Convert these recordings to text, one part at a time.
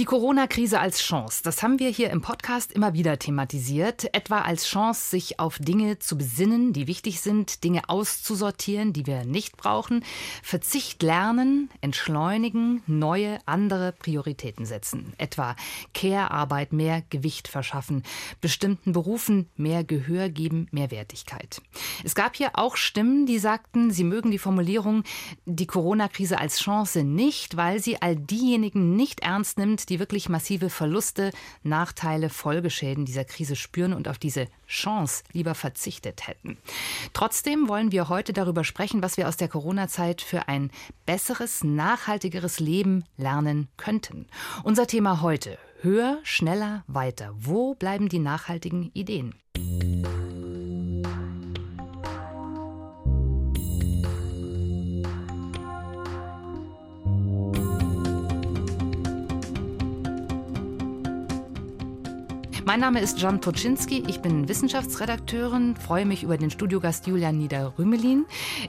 Die Corona-Krise als Chance, das haben wir hier im Podcast immer wieder thematisiert, etwa als Chance, sich auf Dinge zu besinnen, die wichtig sind, Dinge auszusortieren, die wir nicht brauchen, Verzicht lernen, entschleunigen, neue, andere Prioritäten setzen, etwa Care-Arbeit mehr Gewicht verschaffen, bestimmten Berufen mehr Gehör geben, mehr Wertigkeit. Es gab hier auch Stimmen, die sagten, sie mögen die Formulierung die Corona-Krise als Chance nicht, weil sie all diejenigen nicht ernst nimmt, die wirklich massive Verluste, Nachteile, Folgeschäden dieser Krise spüren und auf diese Chance lieber verzichtet hätten. Trotzdem wollen wir heute darüber sprechen, was wir aus der Corona-Zeit für ein besseres, nachhaltigeres Leben lernen könnten. Unser Thema heute Höher, schneller, weiter. Wo bleiben die nachhaltigen Ideen? Mein Name ist Jan Toczynski, ich bin Wissenschaftsredakteurin, freue mich über den Studiogast Julian Nieder-Rümelin.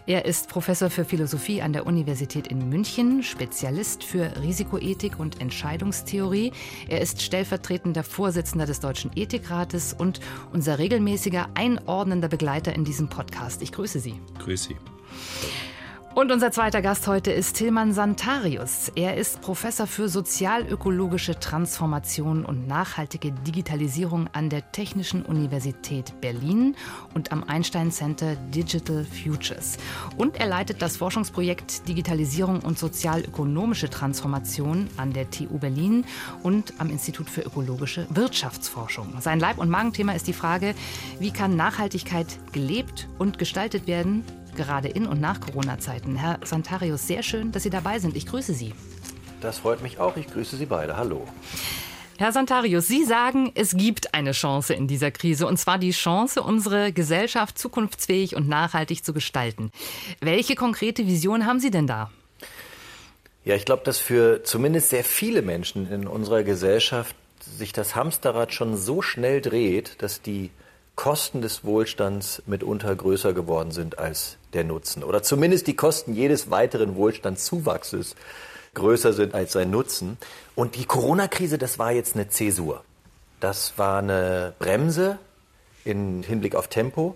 Er ist Professor für Philosophie an der Universität in München, Spezialist für Risikoethik und Entscheidungstheorie. Er ist stellvertretender Vorsitzender des Deutschen Ethikrates und unser regelmäßiger einordnender Begleiter in diesem Podcast. Ich grüße Sie. Grüße Sie. Und unser zweiter Gast heute ist Tilman Santarius. Er ist Professor für sozialökologische Transformation und nachhaltige Digitalisierung an der Technischen Universität Berlin und am Einstein Center Digital Futures. Und er leitet das Forschungsprojekt Digitalisierung und sozialökonomische Transformation an der TU Berlin und am Institut für ökologische Wirtschaftsforschung. Sein Leib- und Magenthema ist die Frage, wie kann Nachhaltigkeit gelebt und gestaltet werden gerade in und nach Corona-Zeiten. Herr Santarius, sehr schön, dass Sie dabei sind. Ich grüße Sie. Das freut mich auch. Ich grüße Sie beide. Hallo. Herr Santarius, Sie sagen, es gibt eine Chance in dieser Krise, und zwar die Chance, unsere Gesellschaft zukunftsfähig und nachhaltig zu gestalten. Welche konkrete Vision haben Sie denn da? Ja, ich glaube, dass für zumindest sehr viele Menschen in unserer Gesellschaft sich das Hamsterrad schon so schnell dreht, dass die Kosten des Wohlstands mitunter größer geworden sind als der Nutzen. Oder zumindest die Kosten jedes weiteren Wohlstandszuwachses größer sind als sein Nutzen. Und die Corona-Krise, das war jetzt eine Zäsur. Das war eine Bremse im Hinblick auf Tempo.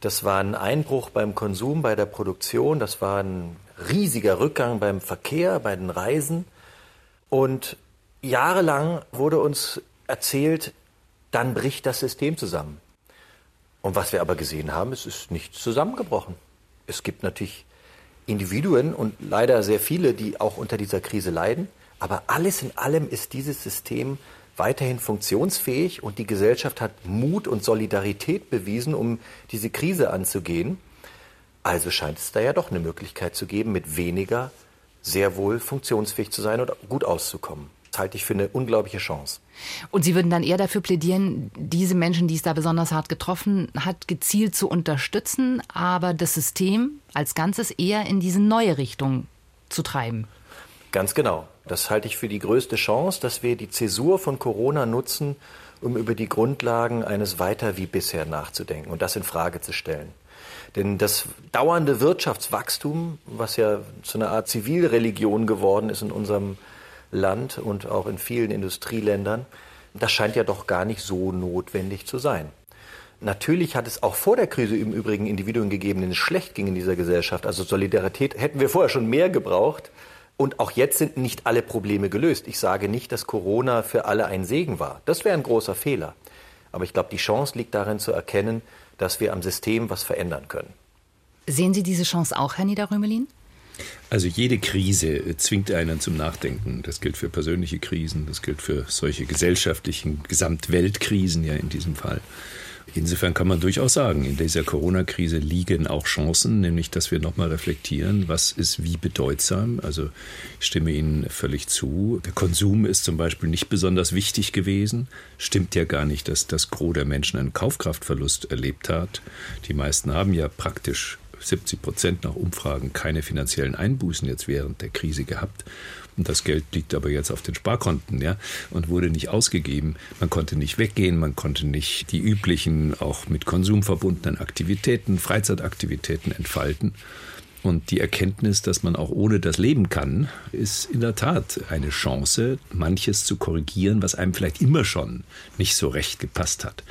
Das war ein Einbruch beim Konsum, bei der Produktion. Das war ein riesiger Rückgang beim Verkehr, bei den Reisen. Und jahrelang wurde uns erzählt, dann bricht das System zusammen. Und was wir aber gesehen haben, es ist nichts zusammengebrochen. Es gibt natürlich Individuen und leider sehr viele, die auch unter dieser Krise leiden. Aber alles in allem ist dieses System weiterhin funktionsfähig und die Gesellschaft hat Mut und Solidarität bewiesen, um diese Krise anzugehen. Also scheint es da ja doch eine Möglichkeit zu geben, mit weniger sehr wohl funktionsfähig zu sein und gut auszukommen. Das halte ich für eine unglaubliche Chance. Und Sie würden dann eher dafür plädieren, diese Menschen, die es da besonders hart getroffen hat, gezielt zu unterstützen, aber das System als Ganzes eher in diese neue Richtung zu treiben. Ganz genau. Das halte ich für die größte Chance, dass wir die Zäsur von Corona nutzen, um über die Grundlagen eines Weiter wie bisher nachzudenken und das in Frage zu stellen. Denn das dauernde Wirtschaftswachstum, was ja zu einer Art Zivilreligion geworden ist in unserem Land und auch in vielen Industrieländern, das scheint ja doch gar nicht so notwendig zu sein. Natürlich hat es auch vor der Krise im Übrigen Individuen gegeben, denen es schlecht ging in dieser Gesellschaft. Also Solidarität hätten wir vorher schon mehr gebraucht. Und auch jetzt sind nicht alle Probleme gelöst. Ich sage nicht, dass Corona für alle ein Segen war. Das wäre ein großer Fehler. Aber ich glaube, die Chance liegt darin zu erkennen, dass wir am System was verändern können. Sehen Sie diese Chance auch, Herr Niederrömelin? Also jede Krise zwingt einen zum Nachdenken. Das gilt für persönliche Krisen, das gilt für solche gesellschaftlichen Gesamtweltkrisen ja in diesem Fall. Insofern kann man durchaus sagen, in dieser Corona-Krise liegen auch Chancen, nämlich dass wir nochmal reflektieren, was ist wie bedeutsam. Also ich stimme Ihnen völlig zu. Der Konsum ist zum Beispiel nicht besonders wichtig gewesen. Stimmt ja gar nicht, dass das Gros der Menschen einen Kaufkraftverlust erlebt hat. Die meisten haben ja praktisch 70 Prozent nach Umfragen keine finanziellen Einbußen jetzt während der Krise gehabt. Und das Geld liegt aber jetzt auf den Sparkonten, ja, und wurde nicht ausgegeben. Man konnte nicht weggehen, man konnte nicht die üblichen, auch mit Konsum verbundenen Aktivitäten, Freizeitaktivitäten entfalten. Und die Erkenntnis, dass man auch ohne das leben kann, ist in der Tat eine Chance, manches zu korrigieren, was einem vielleicht immer schon nicht so recht gepasst hat.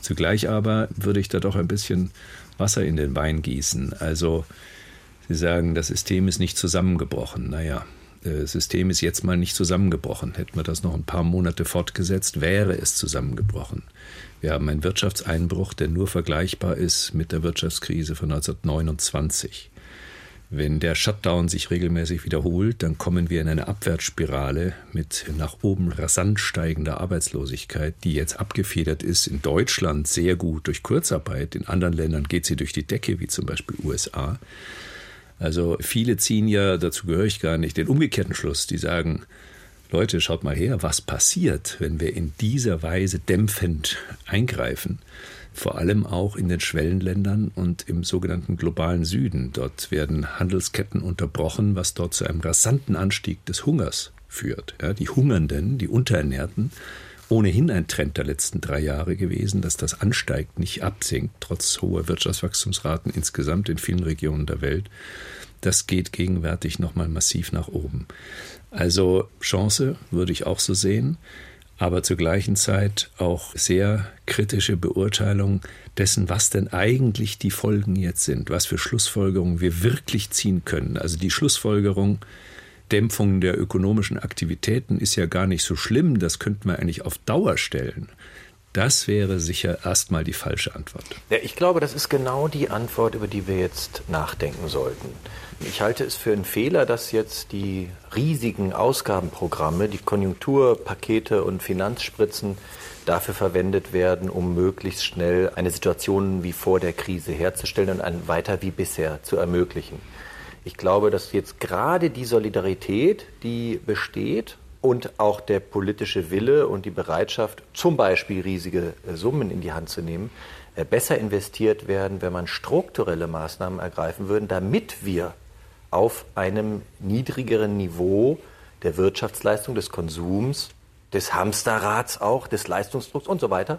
Zugleich aber würde ich da doch ein bisschen Wasser in den Wein gießen. Also Sie sagen, das System ist nicht zusammengebrochen. Naja, das System ist jetzt mal nicht zusammengebrochen. Hätten wir das noch ein paar Monate fortgesetzt, wäre es zusammengebrochen. Wir haben einen Wirtschaftseinbruch, der nur vergleichbar ist mit der Wirtschaftskrise von 1929. Wenn der Shutdown sich regelmäßig wiederholt, dann kommen wir in eine Abwärtsspirale mit nach oben rasant steigender Arbeitslosigkeit, die jetzt abgefedert ist in Deutschland sehr gut durch Kurzarbeit. In anderen Ländern geht sie durch die Decke, wie zum Beispiel USA. Also viele ziehen ja, dazu gehöre ich gar nicht, den umgekehrten Schluss. Die sagen, Leute, schaut mal her, was passiert, wenn wir in dieser Weise dämpfend eingreifen vor allem auch in den Schwellenländern und im sogenannten globalen Süden. Dort werden Handelsketten unterbrochen, was dort zu einem rasanten Anstieg des Hungers führt. Ja, die Hungernden, die Unterernährten, ohnehin ein Trend der letzten drei Jahre gewesen, dass das ansteigt, nicht absinkt, trotz hoher Wirtschaftswachstumsraten insgesamt in vielen Regionen der Welt. Das geht gegenwärtig nochmal massiv nach oben. Also Chance würde ich auch so sehen aber zur gleichen Zeit auch sehr kritische Beurteilung dessen, was denn eigentlich die Folgen jetzt sind, was für Schlussfolgerungen wir wirklich ziehen können. Also die Schlussfolgerung, Dämpfung der ökonomischen Aktivitäten ist ja gar nicht so schlimm, das könnten wir eigentlich auf Dauer stellen. Das wäre sicher erstmal die falsche Antwort. Ja, ich glaube, das ist genau die Antwort, über die wir jetzt nachdenken sollten. Ich halte es für einen Fehler, dass jetzt die riesigen Ausgabenprogramme, die Konjunkturpakete und Finanzspritzen dafür verwendet werden, um möglichst schnell eine Situation wie vor der Krise herzustellen und ein weiter wie bisher zu ermöglichen. Ich glaube, dass jetzt gerade die Solidarität, die besteht und auch der politische Wille und die Bereitschaft, zum Beispiel riesige äh, Summen in die Hand zu nehmen, äh, besser investiert werden, wenn man strukturelle Maßnahmen ergreifen würde, damit wir auf einem niedrigeren Niveau der Wirtschaftsleistung, des Konsums, des Hamsterrads auch, des Leistungsdrucks und so weiter,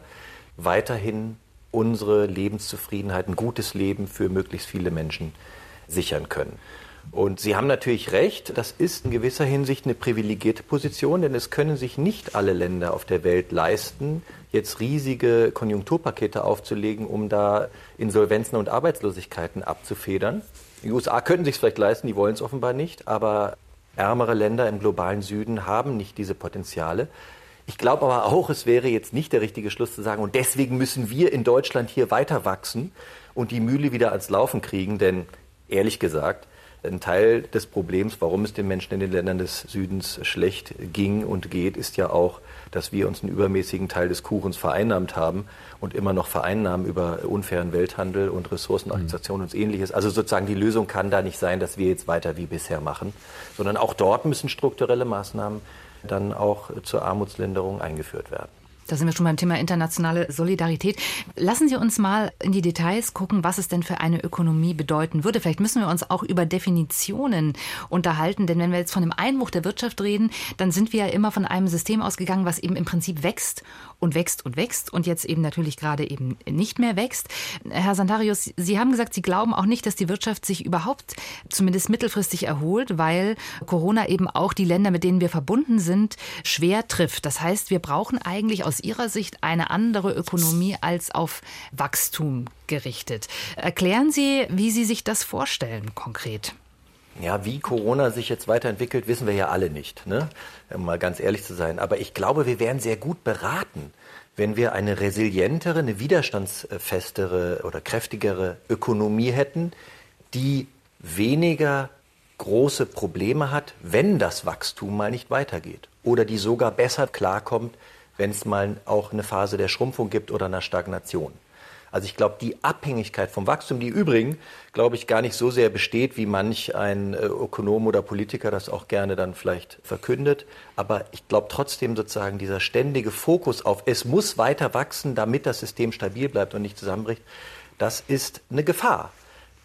weiterhin unsere Lebenszufriedenheit, ein gutes Leben für möglichst viele Menschen sichern können. Und Sie haben natürlich recht, das ist in gewisser Hinsicht eine privilegierte Position, denn es können sich nicht alle Länder auf der Welt leisten, jetzt riesige Konjunkturpakete aufzulegen, um da Insolvenzen und Arbeitslosigkeiten abzufedern. Die USA könnten sich vielleicht leisten, die wollen es offenbar nicht, aber ärmere Länder im globalen Süden haben nicht diese Potenziale. Ich glaube aber auch, es wäre jetzt nicht der richtige Schluss zu sagen, und deswegen müssen wir in Deutschland hier weiter wachsen und die Mühle wieder ans Laufen kriegen, denn ehrlich gesagt, ein Teil des Problems, warum es den Menschen in den Ländern des Südens schlecht ging und geht, ist ja auch, dass wir uns einen übermäßigen Teil des Kuchens vereinnahmt haben und immer noch vereinnahmen über unfairen Welthandel und Ressourcenakzeptation mhm. und ähnliches. Also sozusagen die Lösung kann da nicht sein, dass wir jetzt weiter wie bisher machen, sondern auch dort müssen strukturelle Maßnahmen dann auch zur Armutslinderung eingeführt werden. Da sind wir schon beim Thema internationale Solidarität. Lassen Sie uns mal in die Details gucken, was es denn für eine Ökonomie bedeuten würde. Vielleicht müssen wir uns auch über Definitionen unterhalten, denn wenn wir jetzt von dem Einbruch der Wirtschaft reden, dann sind wir ja immer von einem System ausgegangen, was eben im Prinzip wächst und wächst und wächst und jetzt eben natürlich gerade eben nicht mehr wächst. Herr Santarius, Sie haben gesagt, Sie glauben auch nicht, dass die Wirtschaft sich überhaupt zumindest mittelfristig erholt, weil Corona eben auch die Länder, mit denen wir verbunden sind, schwer trifft. Das heißt, wir brauchen eigentlich aus Ihrer Sicht eine andere Ökonomie als auf Wachstum gerichtet. Erklären Sie, wie Sie sich das vorstellen konkret. Ja, wie Corona sich jetzt weiterentwickelt, wissen wir ja alle nicht, ne? um mal ganz ehrlich zu sein. Aber ich glaube, wir wären sehr gut beraten, wenn wir eine resilientere, eine widerstandsfestere oder kräftigere Ökonomie hätten, die weniger große Probleme hat, wenn das Wachstum mal nicht weitergeht. Oder die sogar besser klarkommt, wenn es mal auch eine Phase der Schrumpfung gibt oder einer Stagnation. Also ich glaube, die Abhängigkeit vom Wachstum, die übrigens, glaube ich, gar nicht so sehr besteht, wie manch ein äh, Ökonom oder Politiker das auch gerne dann vielleicht verkündet. Aber ich glaube trotzdem sozusagen dieser ständige Fokus auf, es muss weiter wachsen, damit das System stabil bleibt und nicht zusammenbricht, das ist eine Gefahr.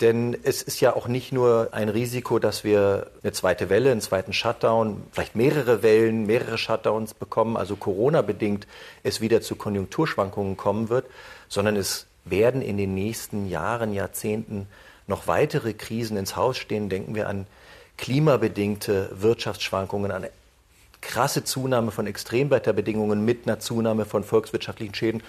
Denn es ist ja auch nicht nur ein Risiko, dass wir eine zweite Welle, einen zweiten Shutdown, vielleicht mehrere Wellen, mehrere Shutdowns bekommen, also Corona-bedingt es wieder zu Konjunkturschwankungen kommen wird, sondern es werden in den nächsten Jahren, Jahrzehnten noch weitere Krisen ins Haus stehen. Denken wir an klimabedingte Wirtschaftsschwankungen, an krasse Zunahme von Extremwetterbedingungen mit einer Zunahme von volkswirtschaftlichen Schäden,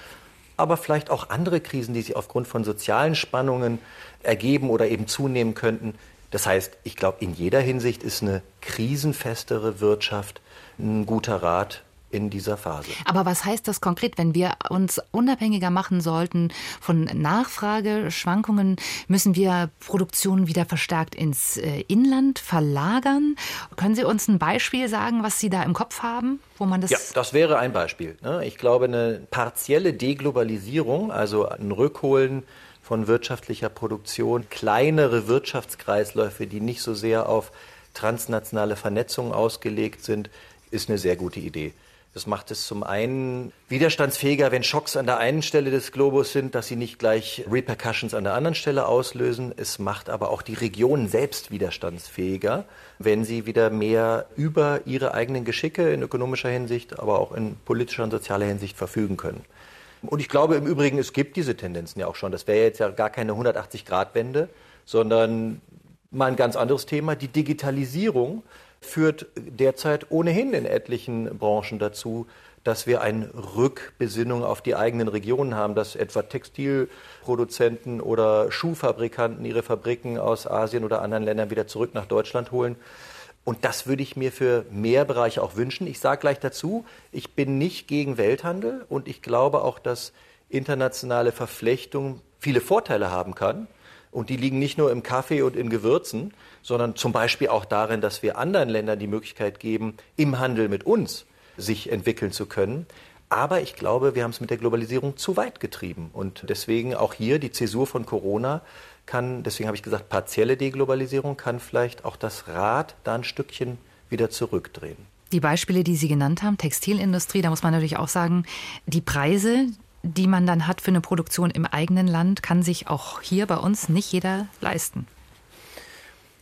aber vielleicht auch andere Krisen, die sich aufgrund von sozialen Spannungen ergeben oder eben zunehmen könnten. Das heißt, ich glaube, in jeder Hinsicht ist eine krisenfestere Wirtschaft ein guter Rat in dieser Phase. Aber was heißt das konkret, wenn wir uns unabhängiger machen sollten von Nachfrageschwankungen? Müssen wir Produktion wieder verstärkt ins äh, Inland verlagern? Können Sie uns ein Beispiel sagen, was Sie da im Kopf haben, wo man das? Ja, das wäre ein Beispiel. Ne? Ich glaube, eine partielle Deglobalisierung, also ein Rückholen von wirtschaftlicher Produktion, kleinere Wirtschaftskreisläufe, die nicht so sehr auf transnationale Vernetzung ausgelegt sind, ist eine sehr gute Idee. Das macht es zum einen widerstandsfähiger, wenn Schocks an der einen Stelle des Globus sind, dass sie nicht gleich Repercussions an der anderen Stelle auslösen. Es macht aber auch die Regionen selbst widerstandsfähiger, wenn sie wieder mehr über ihre eigenen Geschicke in ökonomischer Hinsicht, aber auch in politischer und sozialer Hinsicht verfügen können. Und ich glaube im Übrigen, es gibt diese Tendenzen ja auch schon. Das wäre jetzt ja gar keine 180-Grad-Wende, sondern mal ein ganz anderes Thema, die Digitalisierung führt derzeit ohnehin in etlichen Branchen dazu, dass wir eine Rückbesinnung auf die eigenen Regionen haben, dass etwa Textilproduzenten oder Schuhfabrikanten ihre Fabriken aus Asien oder anderen Ländern wieder zurück nach Deutschland holen. Und das würde ich mir für mehr Bereiche auch wünschen. Ich sage gleich dazu, ich bin nicht gegen Welthandel und ich glaube auch, dass internationale Verflechtung viele Vorteile haben kann. Und die liegen nicht nur im Kaffee und in Gewürzen, sondern zum Beispiel auch darin, dass wir anderen Ländern die Möglichkeit geben, im Handel mit uns sich entwickeln zu können. Aber ich glaube, wir haben es mit der Globalisierung zu weit getrieben. Und deswegen auch hier die Zäsur von Corona kann, deswegen habe ich gesagt, partielle Deglobalisierung kann vielleicht auch das Rad da ein Stückchen wieder zurückdrehen. Die Beispiele, die Sie genannt haben, Textilindustrie, da muss man natürlich auch sagen, die Preise, die man dann hat für eine Produktion im eigenen Land, kann sich auch hier bei uns nicht jeder leisten.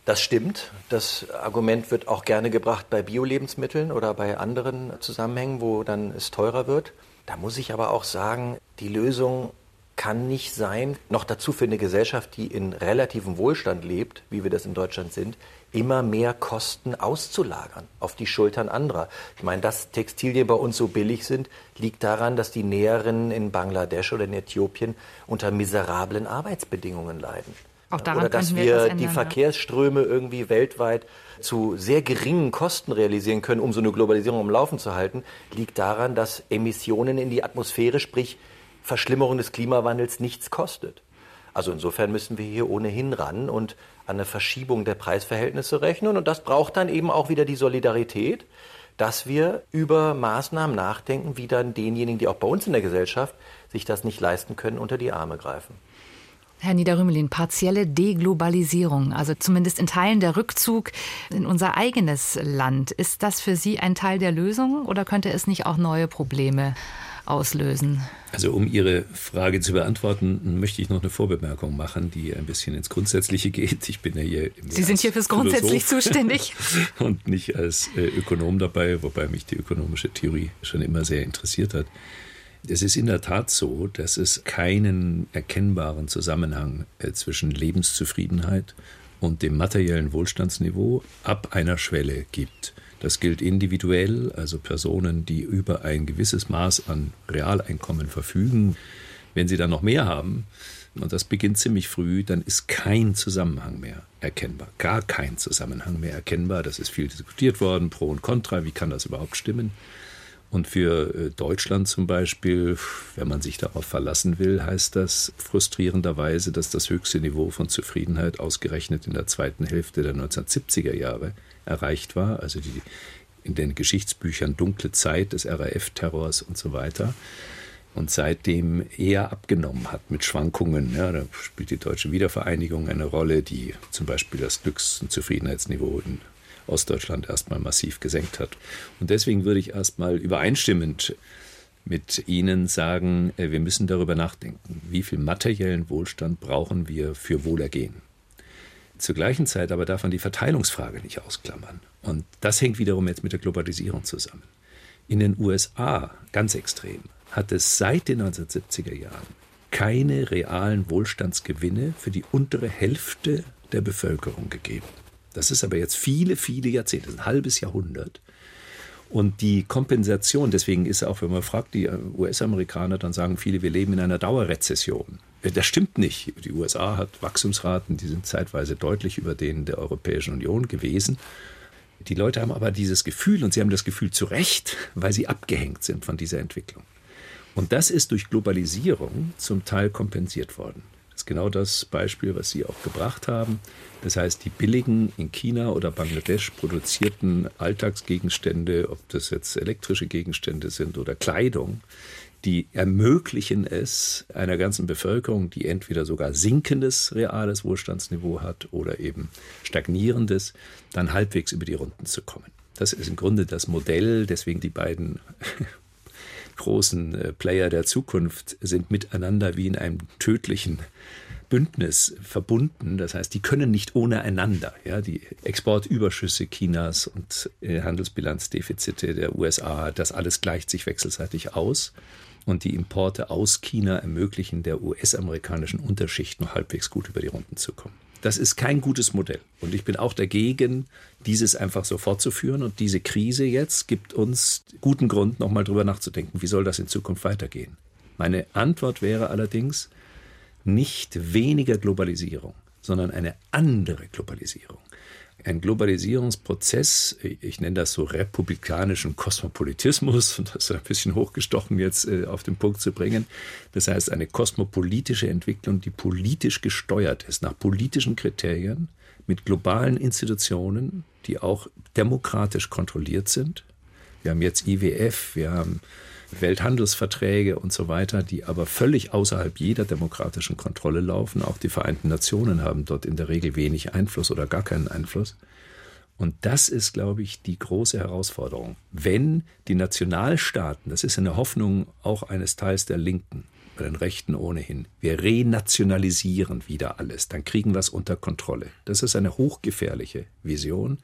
Das stimmt. Das Argument wird auch gerne gebracht bei Bio-Lebensmitteln oder bei anderen Zusammenhängen, wo dann es teurer wird. Da muss ich aber auch sagen, die Lösung kann nicht sein, noch dazu für eine Gesellschaft, die in relativem Wohlstand lebt, wie wir das in Deutschland sind, immer mehr Kosten auszulagern auf die Schultern anderer. Ich meine, dass Textilien bei uns so billig sind, liegt daran, dass die Näherinnen in Bangladesch oder in Äthiopien unter miserablen Arbeitsbedingungen leiden. Auch daran oder dass wir, wir ändern, die Verkehrsströme irgendwie weltweit zu sehr geringen Kosten realisieren können, um so eine Globalisierung am Laufen zu halten, liegt daran, dass Emissionen in die Atmosphäre, sprich Verschlimmerung des Klimawandels, nichts kostet. Also insofern müssen wir hier ohnehin ran und an eine Verschiebung der Preisverhältnisse rechnen. Und das braucht dann eben auch wieder die Solidarität, dass wir über Maßnahmen nachdenken, wie dann denjenigen, die auch bei uns in der Gesellschaft sich das nicht leisten können, unter die Arme greifen. Herr Niederrümelin, partielle Deglobalisierung, also zumindest in Teilen der Rückzug in unser eigenes Land. Ist das für Sie ein Teil der Lösung oder könnte es nicht auch neue Probleme auslösen? Also um Ihre Frage zu beantworten, möchte ich noch eine Vorbemerkung machen, die ein bisschen ins Grundsätzliche geht. Ich bin ja hier. Sie sind hier fürs Grundsätzlich zuständig. Und nicht als äh, Ökonom dabei, wobei mich die ökonomische Theorie schon immer sehr interessiert hat. Es ist in der Tat so, dass es keinen erkennbaren Zusammenhang äh, zwischen Lebenszufriedenheit und dem materiellen Wohlstandsniveau ab einer Schwelle gibt. Das gilt individuell, also Personen, die über ein gewisses Maß an Realeinkommen verfügen. Wenn sie dann noch mehr haben, und das beginnt ziemlich früh, dann ist kein Zusammenhang mehr erkennbar. Gar kein Zusammenhang mehr erkennbar. Das ist viel diskutiert worden, pro und contra. Wie kann das überhaupt stimmen? Und für äh, Deutschland zum Beispiel, wenn man sich darauf verlassen will, heißt das frustrierenderweise, dass das höchste Niveau von Zufriedenheit ausgerechnet in der zweiten Hälfte der 1970er Jahre erreicht war, also die in den Geschichtsbüchern dunkle Zeit des RAF-Terrors und so weiter. Und seitdem eher abgenommen hat mit Schwankungen. Ja, da spielt die deutsche Wiedervereinigung eine Rolle, die zum Beispiel das Glücks- und Zufriedenheitsniveau in Ostdeutschland erstmal massiv gesenkt hat. Und deswegen würde ich erstmal übereinstimmend mit Ihnen sagen, äh, wir müssen darüber nachdenken, wie viel materiellen Wohlstand brauchen wir für Wohlergehen. Zur gleichen Zeit aber darf man die Verteilungsfrage nicht ausklammern. Und das hängt wiederum jetzt mit der Globalisierung zusammen. In den USA, ganz extrem, hat es seit den 1970er Jahren keine realen Wohlstandsgewinne für die untere Hälfte der Bevölkerung gegeben. Das ist aber jetzt viele, viele Jahrzehnte, ein halbes Jahrhundert. Und die Kompensation, deswegen ist auch, wenn man fragt, die US-Amerikaner, dann sagen viele, wir leben in einer Dauerrezession. Das stimmt nicht. Die USA hat Wachstumsraten, die sind zeitweise deutlich über denen der Europäischen Union gewesen. Die Leute haben aber dieses Gefühl, und sie haben das Gefühl zu Recht, weil sie abgehängt sind von dieser Entwicklung. Und das ist durch Globalisierung zum Teil kompensiert worden. Ist genau das Beispiel, was Sie auch gebracht haben. Das heißt, die billigen in China oder Bangladesch produzierten Alltagsgegenstände, ob das jetzt elektrische Gegenstände sind oder Kleidung, die ermöglichen es einer ganzen Bevölkerung, die entweder sogar sinkendes reales Wohlstandsniveau hat oder eben stagnierendes, dann halbwegs über die Runden zu kommen. Das ist im Grunde das Modell, deswegen die beiden großen äh, Player der Zukunft sind miteinander wie in einem tödlichen Bündnis verbunden. Das heißt, die können nicht ohne einander. Ja, die Exportüberschüsse Chinas und äh, Handelsbilanzdefizite der USA, das alles gleicht sich wechselseitig aus. Und die Importe aus China ermöglichen der US-amerikanischen Unterschicht nur halbwegs gut über die Runden zu kommen. Das ist kein gutes Modell. Und ich bin auch dagegen, dieses einfach so fortzuführen. Und diese Krise jetzt gibt uns guten Grund, nochmal drüber nachzudenken, wie soll das in Zukunft weitergehen. Meine Antwort wäre allerdings nicht weniger Globalisierung, sondern eine andere Globalisierung ein Globalisierungsprozess, ich nenne das so republikanischen Kosmopolitismus, und das ist ein bisschen hochgestochen jetzt äh, auf den Punkt zu bringen. Das heißt, eine kosmopolitische Entwicklung, die politisch gesteuert ist, nach politischen Kriterien, mit globalen Institutionen, die auch demokratisch kontrolliert sind. Wir haben jetzt IWF, wir haben Welthandelsverträge und so weiter, die aber völlig außerhalb jeder demokratischen Kontrolle laufen. Auch die Vereinten Nationen haben dort in der Regel wenig Einfluss oder gar keinen Einfluss. Und das ist, glaube ich, die große Herausforderung. Wenn die Nationalstaaten, das ist eine Hoffnung auch eines Teils der Linken, bei den Rechten ohnehin, wir renationalisieren wieder alles, dann kriegen wir es unter Kontrolle. Das ist eine hochgefährliche Vision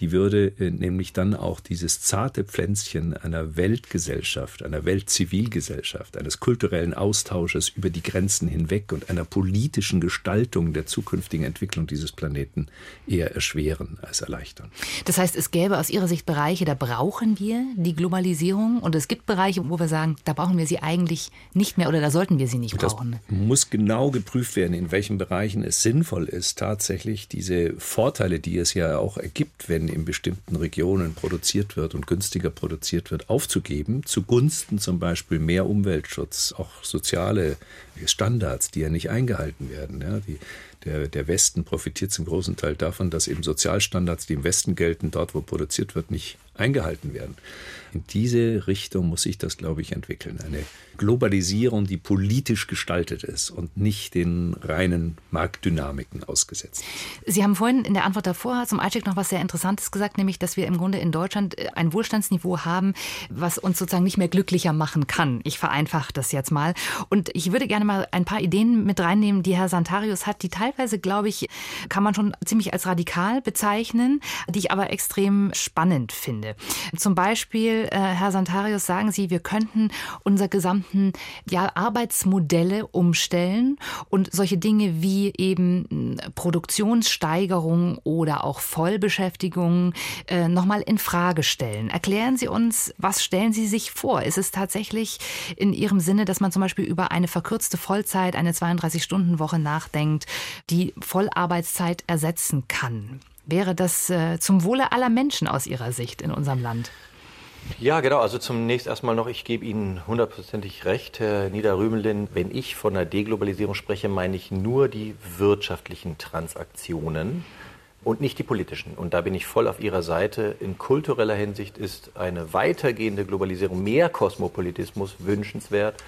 die würde äh, nämlich dann auch dieses zarte Pflänzchen einer Weltgesellschaft, einer Weltzivilgesellschaft, eines kulturellen Austausches über die Grenzen hinweg und einer politischen Gestaltung der zukünftigen Entwicklung dieses Planeten eher erschweren als erleichtern. Das heißt, es gäbe aus Ihrer Sicht Bereiche, da brauchen wir die Globalisierung und es gibt Bereiche, wo wir sagen, da brauchen wir sie eigentlich nicht mehr oder da sollten wir sie nicht brauchen. Das muss genau geprüft werden, in welchen Bereichen es sinnvoll ist, tatsächlich diese Vorteile, die es ja auch ergibt, wenn in bestimmten Regionen produziert wird und günstiger produziert wird, aufzugeben, zugunsten zum Beispiel mehr Umweltschutz, auch soziale Standards, die ja nicht eingehalten werden. Ja, die, der, der Westen profitiert zum großen Teil davon, dass eben Sozialstandards, die im Westen gelten, dort, wo produziert wird, nicht eingehalten werden. In diese Richtung muss sich das, glaube ich, entwickeln. Eine Globalisierung, die politisch gestaltet ist und nicht den reinen Marktdynamiken ausgesetzt. Sie haben vorhin in der Antwort davor zum Einstieg noch was sehr Interessantes gesagt, nämlich, dass wir im Grunde in Deutschland äh, ein Wohlstandsniveau haben, was uns sozusagen nicht mehr glücklicher machen kann. Ich vereinfache das jetzt mal. Und ich würde gerne mal ein paar Ideen mit reinnehmen, die Herr Santarius hat, die teilweise, glaube ich, kann man schon ziemlich als radikal bezeichnen, die ich aber extrem spannend finde. Zum Beispiel äh, Herr Santarius, sagen Sie, wir könnten unser gesamten ja, Arbeitsmodelle umstellen und solche Dinge wie eben hm, Produktionssteigerung oder auch Vollbeschäftigung äh, nochmal in Frage stellen. Erklären Sie uns, was stellen Sie sich vor? Ist es tatsächlich in Ihrem Sinne, dass man zum Beispiel über eine verkürzte Vollzeit, eine 32-Stunden-Woche nachdenkt, die Vollarbeitszeit ersetzen kann? Wäre das äh, zum Wohle aller Menschen aus Ihrer Sicht in unserem Land? Ja, genau. Also zunächst erstmal noch, ich gebe Ihnen hundertprozentig recht, Herr Niederrümelin. Wenn ich von der Deglobalisierung spreche, meine ich nur die wirtschaftlichen Transaktionen und nicht die politischen. Und da bin ich voll auf Ihrer Seite. In kultureller Hinsicht ist eine weitergehende Globalisierung, mehr Kosmopolitismus wünschenswert.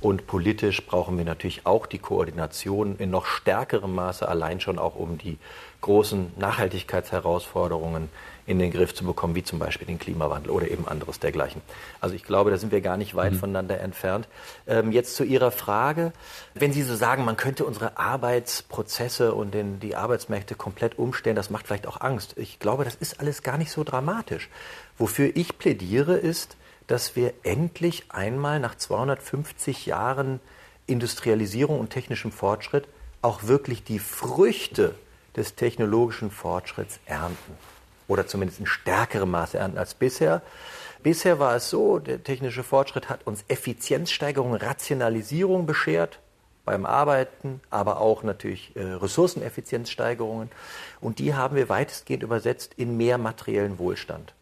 Und politisch brauchen wir natürlich auch die Koordination in noch stärkerem Maße, allein schon auch um die großen Nachhaltigkeitsherausforderungen in den Griff zu bekommen, wie zum Beispiel den Klimawandel oder eben anderes dergleichen. Also ich glaube, da sind wir gar nicht weit mhm. voneinander entfernt. Ähm, jetzt zu Ihrer Frage. Wenn Sie so sagen, man könnte unsere Arbeitsprozesse und den, die Arbeitsmärkte komplett umstellen, das macht vielleicht auch Angst. Ich glaube, das ist alles gar nicht so dramatisch. Wofür ich plädiere, ist, dass wir endlich einmal nach 250 Jahren Industrialisierung und technischem Fortschritt auch wirklich die Früchte des technologischen Fortschritts ernten. Oder zumindest in stärkerem Maße ernten als bisher. Bisher war es so, der technische Fortschritt hat uns Effizienzsteigerung, Rationalisierung beschert beim Arbeiten, aber auch natürlich äh, Ressourceneffizienzsteigerungen. Und die haben wir weitestgehend übersetzt in mehr materiellen Wohlstand.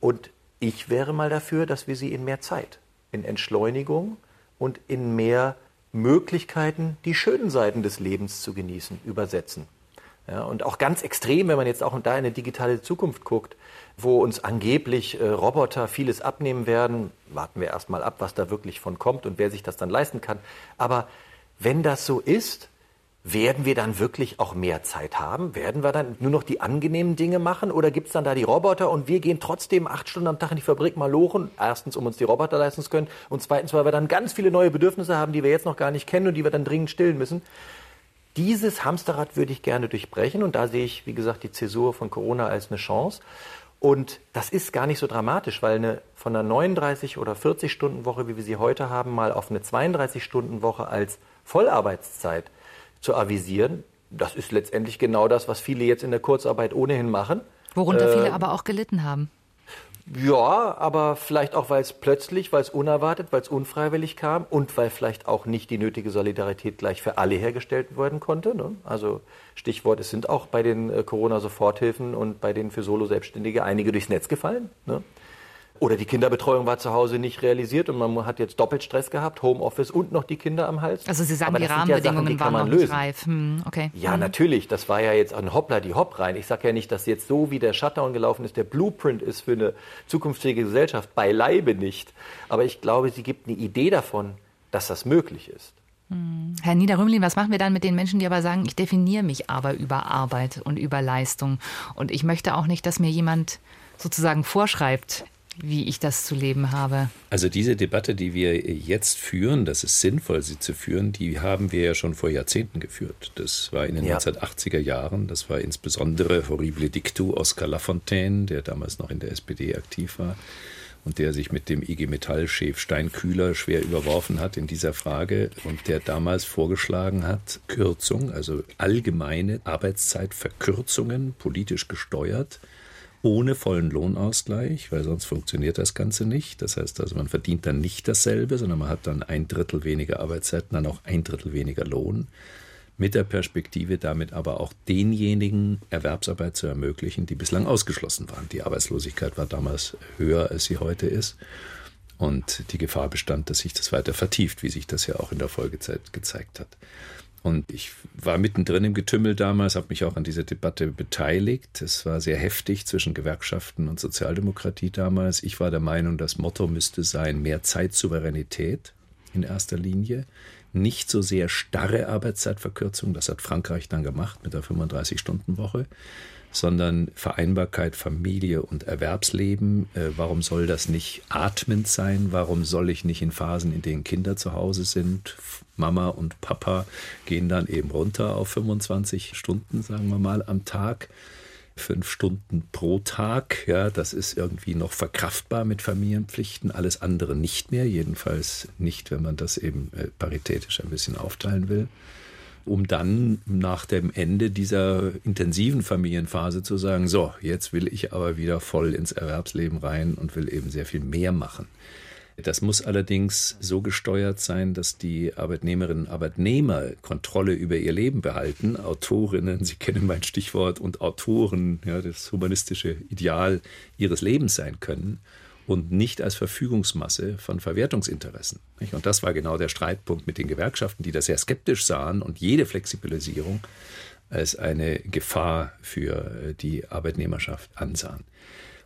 Und ich wäre mal dafür, dass wir sie in mehr Zeit, in Entschleunigung und in mehr Möglichkeiten, die schönen Seiten des Lebens zu genießen, übersetzen. Ja, und auch ganz extrem, wenn man jetzt auch da in eine digitale Zukunft guckt, wo uns angeblich äh, Roboter vieles abnehmen werden, warten wir erstmal ab, was da wirklich von kommt und wer sich das dann leisten kann. Aber wenn das so ist, werden wir dann wirklich auch mehr Zeit haben? Werden wir dann nur noch die angenehmen Dinge machen oder gibt es dann da die Roboter und wir gehen trotzdem acht Stunden am Tag in die Fabrik mal lochen? Erstens, um uns die Roboter leisten zu können und zweitens, weil wir dann ganz viele neue Bedürfnisse haben, die wir jetzt noch gar nicht kennen und die wir dann dringend stillen müssen. Dieses Hamsterrad würde ich gerne durchbrechen und da sehe ich, wie gesagt, die Zäsur von Corona als eine Chance. Und das ist gar nicht so dramatisch, weil eine von einer 39 oder 40 Stunden Woche, wie wir sie heute haben, mal auf eine 32 Stunden Woche als Vollarbeitszeit zu avisieren. Das ist letztendlich genau das, was viele jetzt in der Kurzarbeit ohnehin machen. Worunter äh, viele aber auch gelitten haben. Ja, aber vielleicht auch, weil es plötzlich, weil es unerwartet, weil es unfreiwillig kam und weil vielleicht auch nicht die nötige Solidarität gleich für alle hergestellt werden konnte. Ne? Also Stichwort, es sind auch bei den äh, Corona-Soforthilfen und bei den für Solo-Selbstständige einige durchs Netz gefallen. Ne? Oder die Kinderbetreuung war zu Hause nicht realisiert und man hat jetzt doppelt Stress gehabt, Homeoffice und noch die Kinder am Hals. Also Sie sagen, die Rahmenbedingungen ja Sachen, die waren noch nicht reif. Hm, okay. Ja, hm. natürlich. Das war ja jetzt ein Hoppla die Hopp rein. Ich sage ja nicht, dass jetzt so wie der Shutdown gelaufen ist, der Blueprint ist für eine zukünftige Gesellschaft. Beileibe nicht. Aber ich glaube, sie gibt eine Idee davon, dass das möglich ist. Hm. Herr Niederrümlin, was machen wir dann mit den Menschen, die aber sagen, ich definiere mich aber über Arbeit und über Leistung und ich möchte auch nicht, dass mir jemand sozusagen vorschreibt, wie ich das zu leben habe. Also diese Debatte, die wir jetzt führen, das ist sinnvoll, sie zu führen, die haben wir ja schon vor Jahrzehnten geführt. Das war in den ja. 1980er Jahren, das war insbesondere Horrible Dictu Oskar Lafontaine, der damals noch in der SPD aktiv war und der sich mit dem IG Metall-Chef Steinkühler schwer überworfen hat in dieser Frage und der damals vorgeschlagen hat, Kürzung, also allgemeine Arbeitszeitverkürzungen, politisch gesteuert, ohne vollen Lohnausgleich, weil sonst funktioniert das Ganze nicht. Das heißt also, man verdient dann nicht dasselbe, sondern man hat dann ein Drittel weniger Arbeitszeiten, dann auch ein Drittel weniger Lohn. Mit der Perspektive damit aber auch denjenigen Erwerbsarbeit zu ermöglichen, die bislang ausgeschlossen waren. Die Arbeitslosigkeit war damals höher, als sie heute ist. Und die Gefahr bestand, dass sich das weiter vertieft, wie sich das ja auch in der Folgezeit gezeigt hat. Und ich war mittendrin im Getümmel damals, habe mich auch an dieser Debatte beteiligt. Es war sehr heftig zwischen Gewerkschaften und Sozialdemokratie damals. Ich war der Meinung, das Motto müsste sein, mehr Zeitsouveränität in erster Linie. Nicht so sehr starre Arbeitszeitverkürzung, das hat Frankreich dann gemacht mit der 35-Stunden-Woche, sondern Vereinbarkeit Familie und Erwerbsleben. Äh, warum soll das nicht atmend sein? Warum soll ich nicht in Phasen, in denen Kinder zu Hause sind, Mama und Papa gehen dann eben runter auf 25 Stunden, sagen wir mal, am Tag? Fünf Stunden pro Tag, ja, das ist irgendwie noch verkraftbar mit Familienpflichten, alles andere nicht mehr, jedenfalls nicht, wenn man das eben äh, paritätisch ein bisschen aufteilen will um dann nach dem Ende dieser intensiven Familienphase zu sagen, so, jetzt will ich aber wieder voll ins Erwerbsleben rein und will eben sehr viel mehr machen. Das muss allerdings so gesteuert sein, dass die Arbeitnehmerinnen und Arbeitnehmer Kontrolle über ihr Leben behalten. Autorinnen, Sie kennen mein Stichwort, und Autoren, ja, das humanistische Ideal ihres Lebens sein können und nicht als Verfügungsmasse von Verwertungsinteressen. Und das war genau der Streitpunkt mit den Gewerkschaften, die das sehr skeptisch sahen und jede Flexibilisierung als eine Gefahr für die Arbeitnehmerschaft ansahen.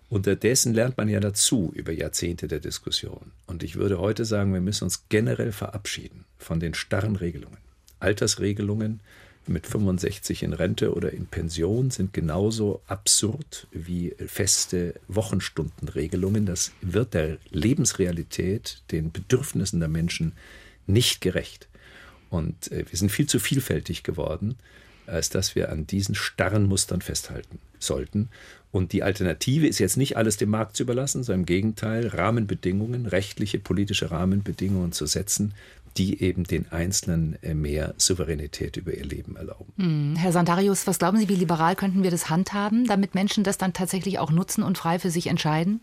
Unterdessen lernt man ja dazu über Jahrzehnte der Diskussion. Und ich würde heute sagen, wir müssen uns generell verabschieden von den starren Regelungen. Altersregelungen mit 65 in Rente oder in Pension sind genauso absurd wie feste Wochenstundenregelungen. Das wird der Lebensrealität, den Bedürfnissen der Menschen nicht gerecht. Und äh, wir sind viel zu vielfältig geworden, als dass wir an diesen starren Mustern festhalten sollten. Und die Alternative ist jetzt nicht alles dem Markt zu überlassen, sondern im Gegenteil, Rahmenbedingungen, rechtliche, politische Rahmenbedingungen zu setzen, die eben den Einzelnen äh, mehr Souveränität über ihr Leben erlauben. Hm. Herr Sandarius, was glauben Sie, wie liberal könnten wir das handhaben, damit Menschen das dann tatsächlich auch nutzen und frei für sich entscheiden?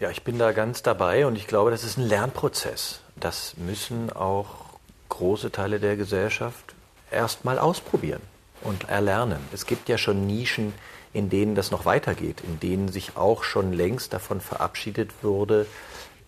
Ja, ich bin da ganz dabei und ich glaube, das ist ein Lernprozess. Das müssen auch große Teile der Gesellschaft erst mal ausprobieren und erlernen. Es gibt ja schon Nischen, in denen das noch weitergeht, in denen sich auch schon längst davon verabschiedet wurde,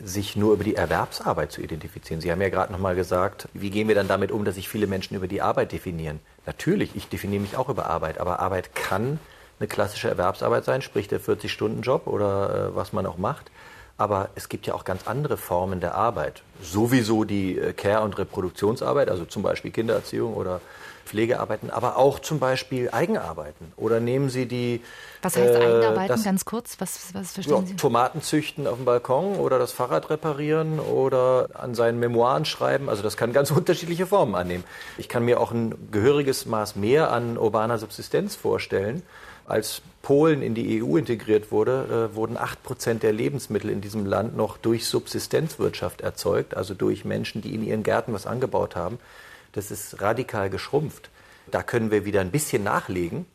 sich nur über die Erwerbsarbeit zu identifizieren. Sie haben ja gerade noch mal gesagt, wie gehen wir dann damit um, dass sich viele Menschen über die Arbeit definieren? Natürlich, ich definiere mich auch über Arbeit, aber Arbeit kann eine klassische Erwerbsarbeit sein, sprich der 40-Stunden-Job oder äh, was man auch macht. Aber es gibt ja auch ganz andere Formen der Arbeit. Sowieso die äh, Care- und Reproduktionsarbeit, also zum Beispiel Kindererziehung oder Pflegearbeiten, aber auch zum Beispiel Eigenarbeiten. Oder nehmen Sie die. Was heißt äh, Eigenarbeiten? Das, ganz kurz, was, was verstehen ja, Sie? Tomaten züchten auf dem Balkon oder das Fahrrad reparieren oder an seinen Memoiren schreiben. Also das kann ganz unterschiedliche Formen annehmen. Ich kann mir auch ein gehöriges Maß mehr an urbaner Subsistenz vorstellen. Als Polen in die EU integriert wurde, äh, wurden acht Prozent der Lebensmittel in diesem Land noch durch Subsistenzwirtschaft erzeugt, also durch Menschen, die in ihren Gärten was angebaut haben. Das ist radikal geschrumpft. Da können wir wieder ein bisschen nachlegen.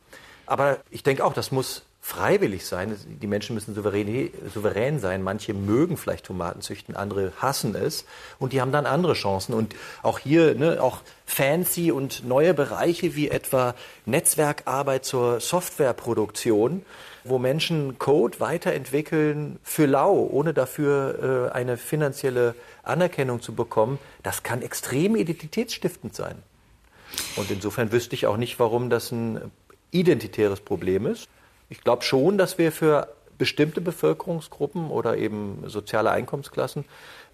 Aber ich denke auch, das muss freiwillig sein. Die Menschen müssen souverän, souverän sein. Manche mögen vielleicht Tomaten züchten, andere hassen es. Und die haben dann andere Chancen. Und auch hier, ne, auch fancy und neue Bereiche wie etwa Netzwerkarbeit zur Softwareproduktion, wo Menschen Code weiterentwickeln für lau, ohne dafür äh, eine finanzielle Anerkennung zu bekommen, das kann extrem identitätsstiftend sein. Und insofern wüsste ich auch nicht, warum das ein identitäres Problem ist. Ich glaube schon, dass wir für bestimmte Bevölkerungsgruppen oder eben soziale Einkommensklassen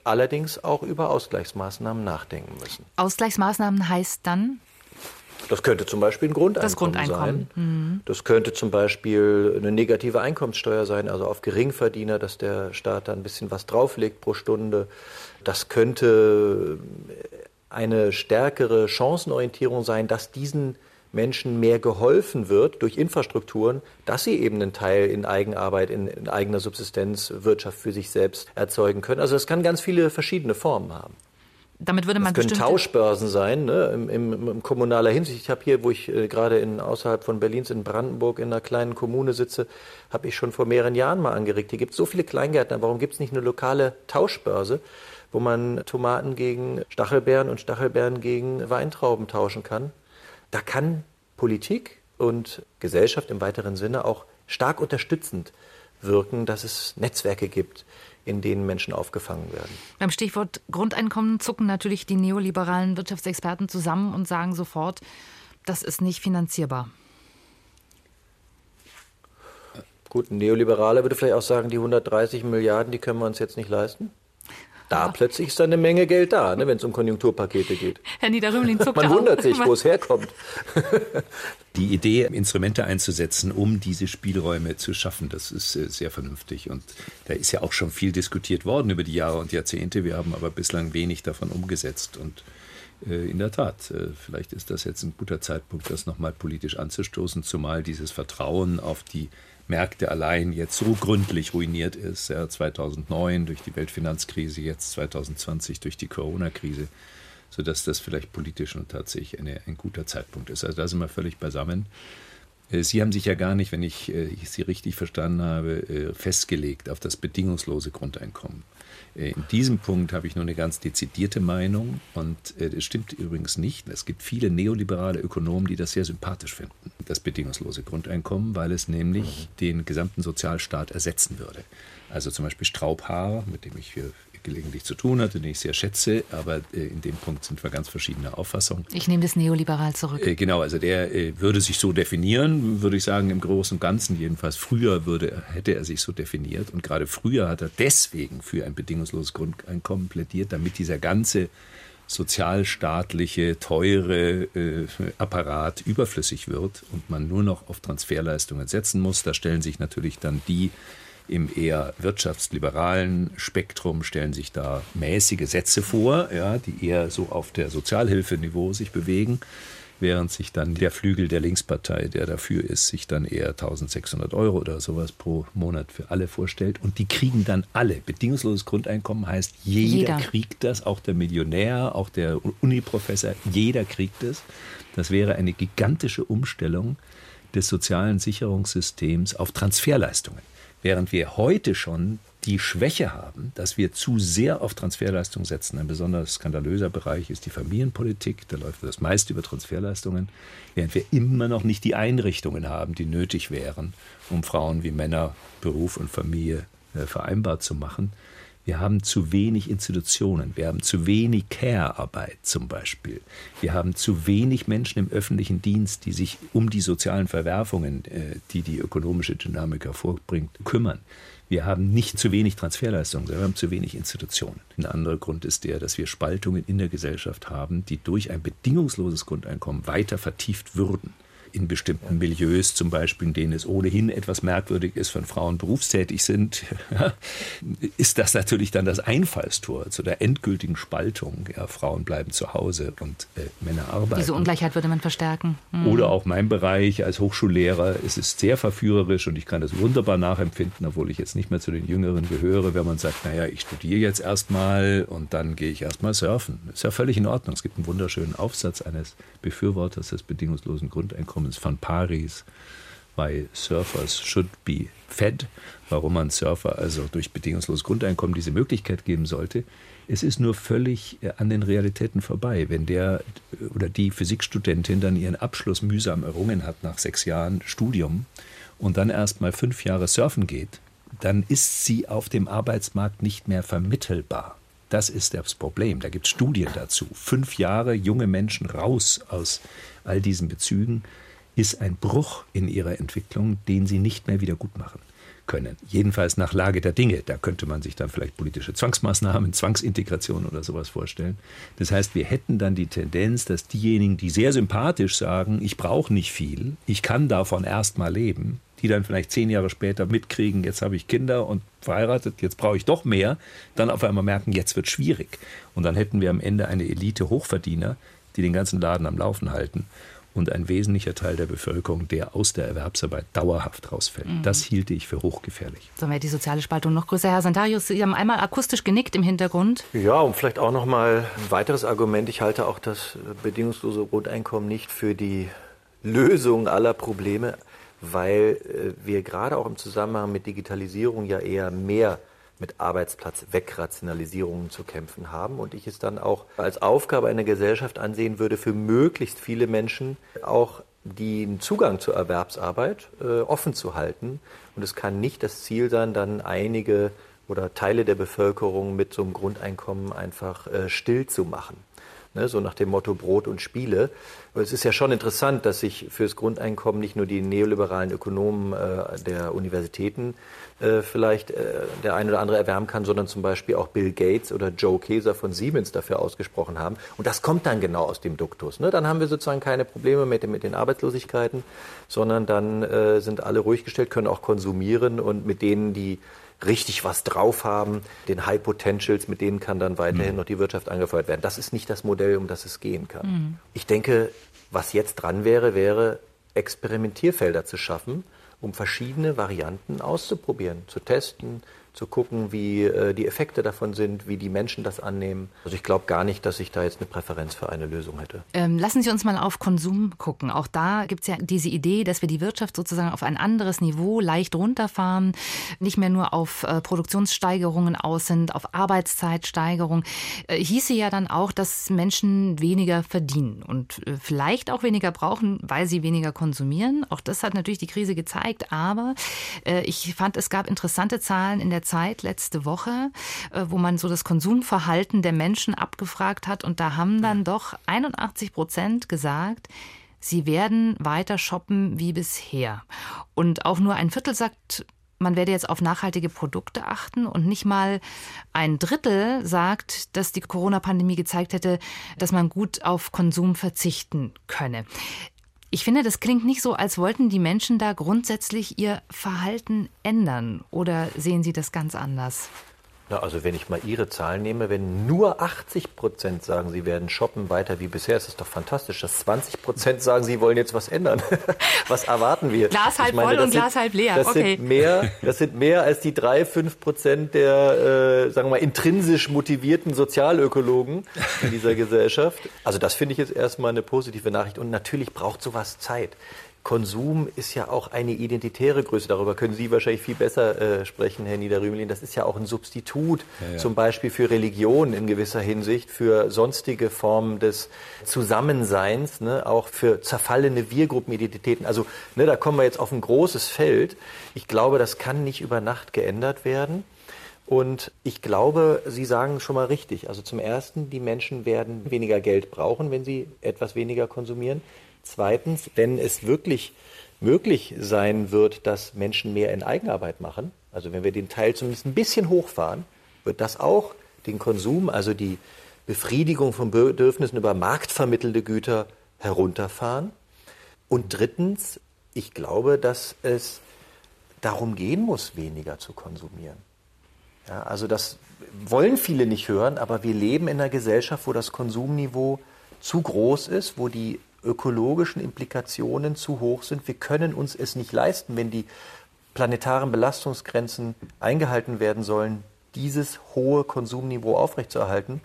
allerdings auch über Ausgleichsmaßnahmen nachdenken müssen. Ausgleichsmaßnahmen heißt dann? Das könnte zum Beispiel ein Grundeinkommen, das Grundeinkommen. sein. Mhm. Das könnte zum Beispiel eine negative Einkommenssteuer sein, also auf Geringverdiener, dass der Staat da ein bisschen was drauflegt pro Stunde. Das könnte eine stärkere Chancenorientierung sein, dass diesen Menschen mehr geholfen wird durch Infrastrukturen, dass sie eben einen Teil in Eigenarbeit, in, in eigener Subsistenzwirtschaft für sich selbst erzeugen können. Also es kann ganz viele verschiedene Formen haben. Damit würde man das können Tauschbörsen sein, ne, im, im, im kommunaler Hinsicht. Ich habe hier, wo ich äh, gerade in, außerhalb von Berlins in Brandenburg in einer kleinen Kommune sitze, habe ich schon vor mehreren Jahren mal angeregt. Hier gibt es so viele Kleingärtner. Warum gibt es nicht eine lokale Tauschbörse, wo man Tomaten gegen Stachelbeeren und Stachelbeeren gegen Weintrauben tauschen kann? Da kann Politik und Gesellschaft im weiteren Sinne auch stark unterstützend wirken, dass es Netzwerke gibt, in denen Menschen aufgefangen werden. Beim Stichwort Grundeinkommen zucken natürlich die neoliberalen Wirtschaftsexperten zusammen und sagen sofort, das ist nicht finanzierbar. Gut, ein Neoliberaler würde vielleicht auch sagen, die 130 Milliarden, die können wir uns jetzt nicht leisten. Da ja. plötzlich ist dann eine Menge Geld da, ne, wenn es um Konjunkturpakete geht. Herr Niederrömling zuckt Man wundert sich, wo es herkommt. Die Idee, Instrumente einzusetzen, um diese Spielräume zu schaffen, das ist äh, sehr vernünftig. Und da ist ja auch schon viel diskutiert worden über die Jahre und Jahrzehnte. Wir haben aber bislang wenig davon umgesetzt. Und äh, in der Tat, äh, vielleicht ist das jetzt ein guter Zeitpunkt, das nochmal politisch anzustoßen, zumal dieses Vertrauen auf die Märkte allein jetzt so gründlich ruiniert ist. Ja, 2009 durch die Weltfinanzkrise, jetzt 2020 durch die Corona-Krise, sodass das vielleicht politisch und tatsächlich eine, ein guter Zeitpunkt ist. Also da sind wir völlig beisammen. Äh, Sie haben sich ja gar nicht, wenn ich, äh, ich Sie richtig verstanden habe, äh, festgelegt auf das bedingungslose Grundeinkommen. In diesem Punkt habe ich nur eine ganz dezidierte Meinung und es stimmt übrigens nicht. Es gibt viele neoliberale Ökonomen, die das sehr sympathisch finden, das bedingungslose Grundeinkommen, weil es nämlich mhm. den gesamten Sozialstaat ersetzen würde. Also zum Beispiel Straubhaar, mit dem ich hier gelegentlich zu tun hatte, den ich sehr schätze, aber äh, in dem Punkt sind wir ganz verschiedener Auffassung. Ich nehme das neoliberal zurück. Äh, genau, also der äh, würde sich so definieren, würde ich sagen, im Großen und Ganzen jedenfalls. Früher würde, hätte er sich so definiert und gerade früher hat er deswegen für ein bedingungsloses Grundeinkommen plädiert, damit dieser ganze sozialstaatliche, teure äh, Apparat überflüssig wird und man nur noch auf Transferleistungen setzen muss. Da stellen sich natürlich dann die im eher wirtschaftsliberalen Spektrum stellen sich da mäßige Sätze vor, ja, die eher so auf der Sozialhilfeniveau sich bewegen während sich dann der Flügel der Linkspartei, der dafür ist, sich dann eher 1600 Euro oder sowas pro Monat für alle vorstellt. Und die kriegen dann alle. Bedingungsloses Grundeinkommen heißt, jeder, jeder. kriegt das, auch der Millionär, auch der Uniprofessor, jeder kriegt es. Das wäre eine gigantische Umstellung des sozialen Sicherungssystems auf Transferleistungen. Während wir heute schon die Schwäche haben, dass wir zu sehr auf Transferleistungen setzen. Ein besonders skandalöser Bereich ist die Familienpolitik. Da läuft das meiste über Transferleistungen, während wir immer noch nicht die Einrichtungen haben, die nötig wären, um Frauen wie Männer Beruf und Familie äh, vereinbar zu machen. Wir haben zu wenig Institutionen, wir haben zu wenig Care-Arbeit zum Beispiel. Wir haben zu wenig Menschen im öffentlichen Dienst, die sich um die sozialen Verwerfungen, äh, die die ökonomische Dynamik hervorbringt, kümmern. Wir haben nicht zu wenig Transferleistungen, sondern wir haben zu wenig Institutionen. Ein anderer Grund ist der, dass wir Spaltungen in der Gesellschaft haben, die durch ein bedingungsloses Grundeinkommen weiter vertieft würden in bestimmten Milieus, zum Beispiel, in denen es ohnehin etwas merkwürdig ist, wenn Frauen berufstätig sind, ist das natürlich dann das Einfallstor zu der endgültigen Spaltung. Ja, Frauen bleiben zu Hause und äh, Männer arbeiten. Diese Ungleichheit würde man verstärken. Mhm. Oder auch mein Bereich als Hochschullehrer, es ist sehr verführerisch und ich kann das wunderbar nachempfinden, obwohl ich jetzt nicht mehr zu den Jüngeren gehöre, wenn man sagt, naja, ich studiere jetzt erstmal und dann gehe ich erstmal surfen. Ist ja völlig in Ordnung. Es gibt einen wunderschönen Aufsatz eines Befürworters des bedingungslosen Grundeinkommens Einkommens von Paris why Surfers should be fed, warum man Surfer also durch bedingungsloses Grundeinkommen diese Möglichkeit geben sollte. Es ist nur völlig äh, an den Realitäten vorbei. Wenn der oder die Physikstudentin dann ihren Abschluss mühsam errungen hat nach sechs Jahren Studium und dann erst mal fünf Jahre surfen geht, dann ist sie auf dem Arbeitsmarkt nicht mehr vermittelbar. Das ist das Problem. Da gibt es Studien dazu. Fünf Jahre junge Menschen raus aus all diesen Bezügen ist ein Bruch in ihrer Entwicklung, den sie nicht mehr wieder gut machen können. Jedenfalls nach Lage der Dinge. Da könnte man sich dann vielleicht politische Zwangsmaßnahmen, Zwangsintegration oder sowas vorstellen. Das heißt, wir hätten dann die Tendenz, dass diejenigen, die sehr sympathisch sagen, ich brauche nicht viel, ich kann davon erst mal leben, die dann vielleicht zehn Jahre später mitkriegen, jetzt habe ich Kinder und verheiratet, jetzt brauche ich doch mehr, dann auf einmal merken, jetzt wird schwierig. Und dann hätten wir am Ende eine Elite Hochverdiener, die den ganzen Laden am Laufen halten und ein wesentlicher Teil der Bevölkerung, der aus der Erwerbsarbeit dauerhaft rausfällt. Mhm. Das hielte ich für hochgefährlich. So wäre die soziale Spaltung noch größer. Herr Santarius, Sie haben einmal akustisch genickt im Hintergrund. Ja, und vielleicht auch noch mal ein weiteres Argument. Ich halte auch das bedingungslose Grundeinkommen nicht für die Lösung aller Probleme, weil äh, wir gerade auch im Zusammenhang mit Digitalisierung ja eher mehr mit Arbeitsplatzwegrationalisierungen zu kämpfen haben und ich es dann auch als Aufgabe einer Gesellschaft ansehen würde, für möglichst viele Menschen auch den Zugang zur Erwerbsarbeit äh, offen zu halten. Und es kann nicht das Ziel sein, dann einige oder Teile der Bevölkerung mit so einem Grundeinkommen einfach äh, still zu machen ne, so nach dem Motto Brot und Spiele. Es ist ja schon interessant, dass sich fürs Grundeinkommen nicht nur die neoliberalen Ökonomen äh, der Universitäten äh, vielleicht äh, der ein oder andere erwärmen kann, sondern zum Beispiel auch Bill Gates oder Joe Keser von Siemens dafür ausgesprochen haben. Und das kommt dann genau aus dem Duktus. Ne? Dann haben wir sozusagen keine Probleme mit, den, mit den Arbeitslosigkeiten, sondern dann äh, sind alle ruhig gestellt, können auch konsumieren und mit denen, die richtig was drauf haben, den High Potentials, mit denen kann dann weiterhin mhm. noch die Wirtschaft angefeuert werden. Das ist nicht das Modell, um das es gehen kann. Mhm. Ich denke, was jetzt dran wäre, wäre Experimentierfelder zu schaffen, um verschiedene Varianten auszuprobieren, zu testen, zu gucken, wie äh, die Effekte davon sind, wie die Menschen das annehmen. Also ich glaube gar nicht, dass ich da jetzt eine Präferenz für eine Lösung hätte. Ähm, lassen Sie uns mal auf Konsum gucken. Auch da gibt es ja diese Idee, dass wir die Wirtschaft sozusagen auf ein anderes Niveau leicht runterfahren, nicht mehr nur auf äh, Produktionssteigerungen aus sind, auf Arbeitszeitsteigerung. Äh, hieße ja dann auch, dass Menschen weniger verdienen und äh, vielleicht auch weniger brauchen, weil sie weniger konsumieren. Auch das hat natürlich die Krise gezeigt. Aber äh, ich fand, es gab interessante Zahlen in der Zeit letzte Woche, äh, wo man so das Konsumverhalten der Menschen abgefragt hat. Und da haben dann doch 81 Prozent gesagt, sie werden weiter shoppen wie bisher. Und auch nur ein Viertel sagt, man werde jetzt auf nachhaltige Produkte achten und nicht mal ein Drittel sagt, dass die Corona-Pandemie gezeigt hätte, dass man gut auf Konsum verzichten könne. Ich finde, das klingt nicht so, als wollten die Menschen da grundsätzlich ihr Verhalten ändern. Oder sehen Sie das ganz anders? Na, also wenn ich mal Ihre Zahlen nehme, wenn nur 80 Prozent sagen, sie werden shoppen weiter wie bisher, ist das doch fantastisch. Dass 20 Prozent sagen, sie wollen jetzt was ändern. was erwarten wir? Glas halb voll und Glas halb leer. Das, okay. sind mehr, das sind mehr als die drei, fünf Prozent der, äh, sagen wir mal, intrinsisch motivierten Sozialökologen in dieser Gesellschaft. Also das finde ich jetzt erstmal eine positive Nachricht. Und natürlich braucht sowas Zeit. Konsum ist ja auch eine identitäre Größe. Darüber können Sie wahrscheinlich viel besser äh, sprechen, Herr Niederrümelin. Das ist ja auch ein Substitut, ja, ja. zum Beispiel für Religion in gewisser Hinsicht, für sonstige Formen des Zusammenseins, ne, auch für zerfallene Wir-Gruppenidentitäten. Also ne, da kommen wir jetzt auf ein großes Feld. Ich glaube, das kann nicht über Nacht geändert werden. Und ich glaube, Sie sagen schon mal richtig. Also zum Ersten, die Menschen werden weniger Geld brauchen, wenn sie etwas weniger konsumieren. Zweitens, wenn es wirklich möglich sein wird, dass Menschen mehr in Eigenarbeit machen, also wenn wir den Teil zumindest ein bisschen hochfahren, wird das auch den Konsum, also die Befriedigung von Bedürfnissen über marktvermittelte Güter herunterfahren. Und drittens, ich glaube, dass es darum gehen muss, weniger zu konsumieren. Ja, also das wollen viele nicht hören, aber wir leben in einer Gesellschaft, wo das Konsumniveau zu groß ist, wo die ökologischen Implikationen zu hoch sind. Wir können uns es nicht leisten, wenn die planetaren Belastungsgrenzen eingehalten werden sollen, dieses hohe Konsumniveau aufrechtzuerhalten.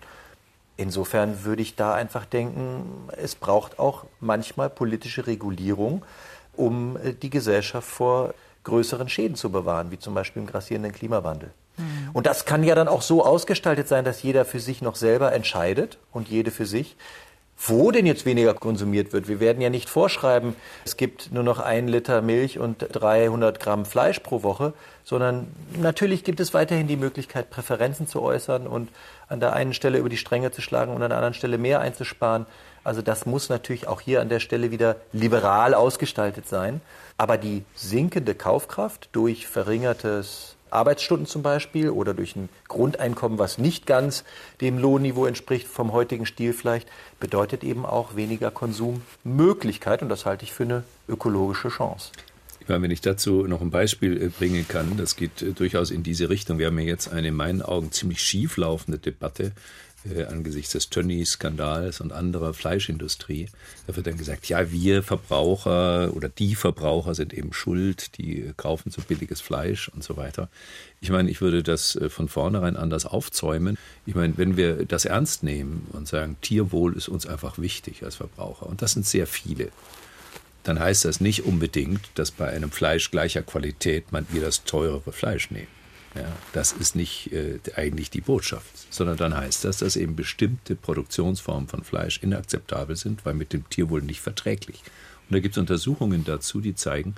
Insofern würde ich da einfach denken, es braucht auch manchmal politische Regulierung, um äh, die Gesellschaft vor größeren Schäden zu bewahren, wie zum Beispiel im grassierenden Klimawandel. Mhm. Und das kann ja dann auch so ausgestaltet sein, dass jeder für sich noch selber entscheidet und jede für sich, wo denn jetzt weniger konsumiert wird. Wir werden ja nicht vorschreiben, es gibt nur noch ein Liter Milch und 300 Gramm Fleisch pro Woche, sondern natürlich gibt es weiterhin die Möglichkeit, Präferenzen zu äußern und an der einen Stelle über die Stränge zu schlagen und an der anderen Stelle mehr einzusparen. Also das muss natürlich auch hier an der Stelle wieder liberal ausgestaltet sein. Aber die sinkende Kaufkraft durch verringertes Arbeitsstunden zum Beispiel oder durch ein Grundeinkommen, was nicht ganz dem Lohnniveau entspricht, vom heutigen Stil vielleicht, bedeutet eben auch weniger Konsummöglichkeit. Und das halte ich für eine ökologische Chance. wenn ich dazu noch ein Beispiel äh, bringen kann, das geht äh, durchaus in diese Richtung. Wir haben ja jetzt eine in meinen Augen ziemlich schief laufende Debatte äh, angesichts des Tönnies-Skandals und anderer Fleischindustrie. Da wird dann gesagt, ja, wir Verbraucher oder die Verbraucher sind eben schuld, die kaufen so billiges Fleisch und so weiter. Ich meine, ich würde das äh, von vornherein anders aufzäumen. Ich meine, wenn wir das ernst nehmen und sagen, Tierwohl ist uns einfach wichtig als Verbraucher, und das sind sehr viele, dann heißt das nicht unbedingt, dass bei einem Fleisch gleicher Qualität man wir das teurere Fleisch nehmen. Ja, das ist nicht äh, eigentlich die Botschaft, sondern dann heißt das, dass eben bestimmte Produktionsformen von Fleisch inakzeptabel sind, weil mit dem Tierwohl nicht verträglich. Und da gibt es Untersuchungen dazu, die zeigen,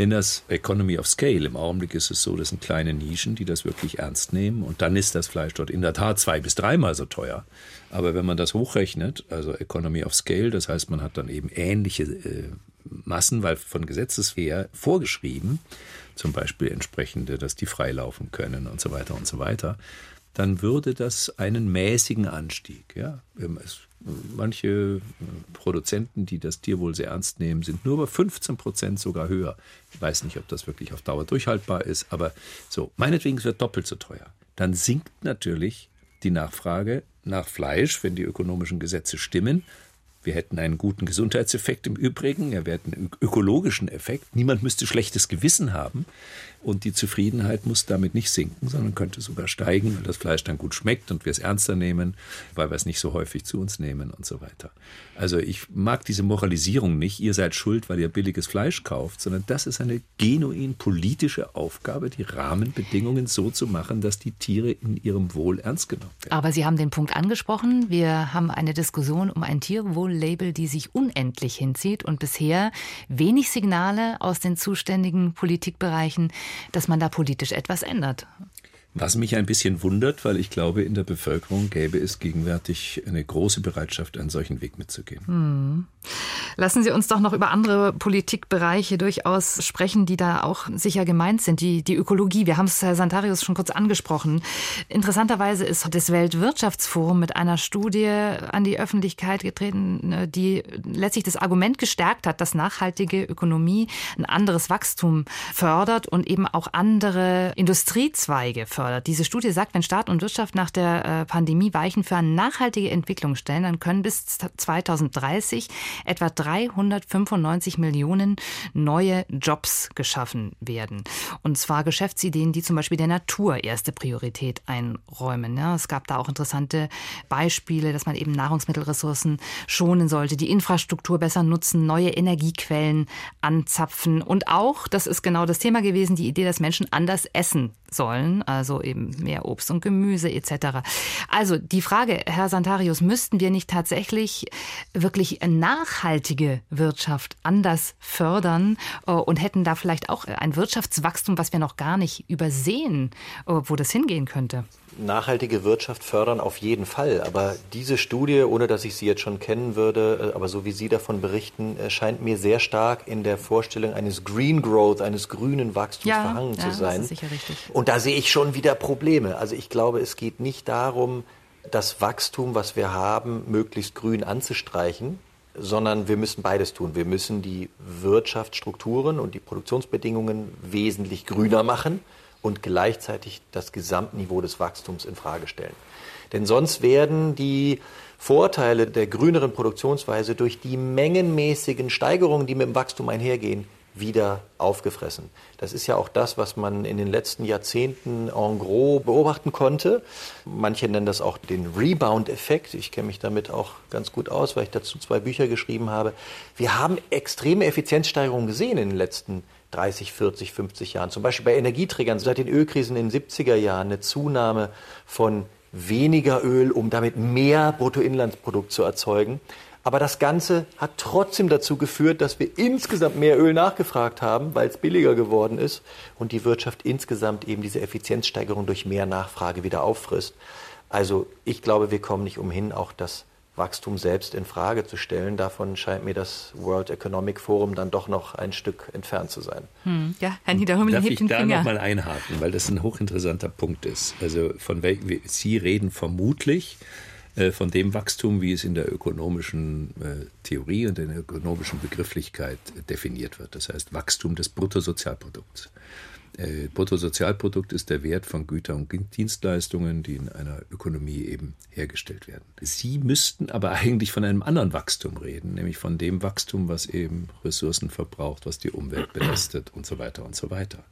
wenn das Economy of Scale, im Augenblick ist es so, das sind kleine Nischen, die das wirklich ernst nehmen. Und dann ist das Fleisch dort in der Tat zwei bis dreimal so teuer. Aber wenn man das hochrechnet, also Economy of Scale, das heißt, man hat dann eben ähnliche äh, Massen, weil von Gesetzes her vorgeschrieben, zum Beispiel entsprechende, dass die freilaufen können und so weiter und so weiter, dann würde das einen mäßigen Anstieg. Ja? Ähm, es, manche äh, Produzenten, die das Tierwohl sehr ernst nehmen, sind nur bei 15 Prozent sogar höher. Ich weiß nicht, ob das wirklich auf Dauer durchhaltbar ist, aber so, meinetwegen es wird doppelt so teuer. Dann sinkt natürlich die Nachfrage nach Fleisch, wenn die ökonomischen Gesetze stimmen, wir hätten einen guten Gesundheitseffekt im Übrigen, wir hätten einen ökologischen Effekt. Niemand müsste schlechtes Gewissen haben. Und die Zufriedenheit muss damit nicht sinken, sondern könnte sogar steigen, weil das Fleisch dann gut schmeckt und wir es ernster nehmen, weil wir es nicht so häufig zu uns nehmen und so weiter. Also ich mag diese Moralisierung nicht, ihr seid schuld, weil ihr billiges Fleisch kauft, sondern das ist eine genuin politische Aufgabe, die Rahmenbedingungen so zu machen, dass die Tiere in ihrem Wohl ernst genommen werden. Aber Sie haben den Punkt angesprochen. Wir haben eine Diskussion um ein Tierwohl-Label, die sich unendlich hinzieht und bisher wenig Signale aus den zuständigen Politikbereichen dass man da politisch etwas ändert. Was mich ein bisschen wundert, weil ich glaube, in der Bevölkerung gäbe es gegenwärtig eine große Bereitschaft, einen solchen Weg mitzugehen. Hm. Lassen Sie uns doch noch über andere Politikbereiche durchaus sprechen, die da auch sicher gemeint sind. Die, die Ökologie, wir haben es, Herr Santarius, schon kurz angesprochen. Interessanterweise ist das Weltwirtschaftsforum mit einer Studie an die Öffentlichkeit getreten, die letztlich das Argument gestärkt hat, dass nachhaltige Ökonomie ein anderes Wachstum fördert und eben auch andere Industriezweige fördert. Diese Studie sagt, wenn Staat und Wirtschaft nach der äh, Pandemie Weichen für eine nachhaltige Entwicklung stellen, dann können bis 2030 etwa 395 Millionen neue Jobs geschaffen werden. Und zwar Geschäftsideen, die zum Beispiel der Natur erste Priorität einräumen. Ja, es gab da auch interessante Beispiele, dass man eben Nahrungsmittelressourcen schonen sollte, die Infrastruktur besser nutzen, neue Energiequellen anzapfen und auch, das ist genau das Thema gewesen, die Idee, dass Menschen anders essen sollen, also eben mehr Obst und Gemüse etc. Also die Frage, Herr Santarius, müssten wir nicht tatsächlich wirklich nachhaltige Wirtschaft anders fördern äh, und hätten da vielleicht auch ein Wirtschaftswachstum, was wir noch gar nicht übersehen, äh, wo das hingehen könnte? nachhaltige Wirtschaft fördern auf jeden Fall. Aber diese Studie, ohne dass ich sie jetzt schon kennen würde, äh, aber so wie Sie davon berichten, scheint mir sehr stark in der Vorstellung eines Green Growth, eines grünen Wachstums ja, verhangen ja, zu sein. Das ist sicher richtig. Und da sehe ich schon wieder Probleme. Also ich glaube, es geht nicht darum, das Wachstum, was wir haben, möglichst grün anzustreichen, sondern wir müssen beides tun. Wir müssen die Wirtschaftsstrukturen und die Produktionsbedingungen wesentlich grüner machen und gleichzeitig das Gesamtniveau des Wachstums in Frage stellen. Denn sonst werden die Vorteile der grüneren Produktionsweise durch die mengenmäßigen Steigerungen, die mit dem Wachstum einhergehen, wieder aufgefressen. Das ist ja auch das, was man in den letzten Jahrzehnten en gros beobachten konnte. Manche nennen das auch den Rebound-Effekt. Ich kenne mich damit auch ganz gut aus, weil ich dazu zwei Bücher geschrieben habe. Wir haben extreme Effizienzsteigerungen gesehen in den letzten Jahren. 30, 40, 50 Jahren. Zum Beispiel bei Energieträgern seit den Ölkrisen in den 70er Jahren eine Zunahme von weniger Öl, um damit mehr Bruttoinlandsprodukt zu erzeugen. Aber das Ganze hat trotzdem dazu geführt, dass wir insgesamt mehr Öl nachgefragt haben, weil es billiger geworden ist und die Wirtschaft insgesamt eben diese Effizienzsteigerung durch mehr Nachfrage wieder auffrisst. Also ich glaube, wir kommen nicht umhin, auch das Wachstum selbst in Frage zu stellen. Davon scheint mir das World Economic Forum dann doch noch ein Stück entfernt zu sein. Hm. Ja, Herr Niederhummel Darf hebt ich da noch mal einhaken, weil das ein hochinteressanter Punkt ist. Also von wel Sie reden vermutlich von dem Wachstum, wie es in der ökonomischen äh, Theorie und in der ökonomischen Begrifflichkeit definiert wird. Das heißt Wachstum des Bruttosozialprodukts. Äh, Bruttosozialprodukt ist der Wert von Gütern und Dienstleistungen, die in einer Ökonomie eben hergestellt werden. Sie müssten aber eigentlich von einem anderen Wachstum reden, nämlich von dem Wachstum, was eben Ressourcen verbraucht, was die Umwelt belastet und so weiter und so weiter.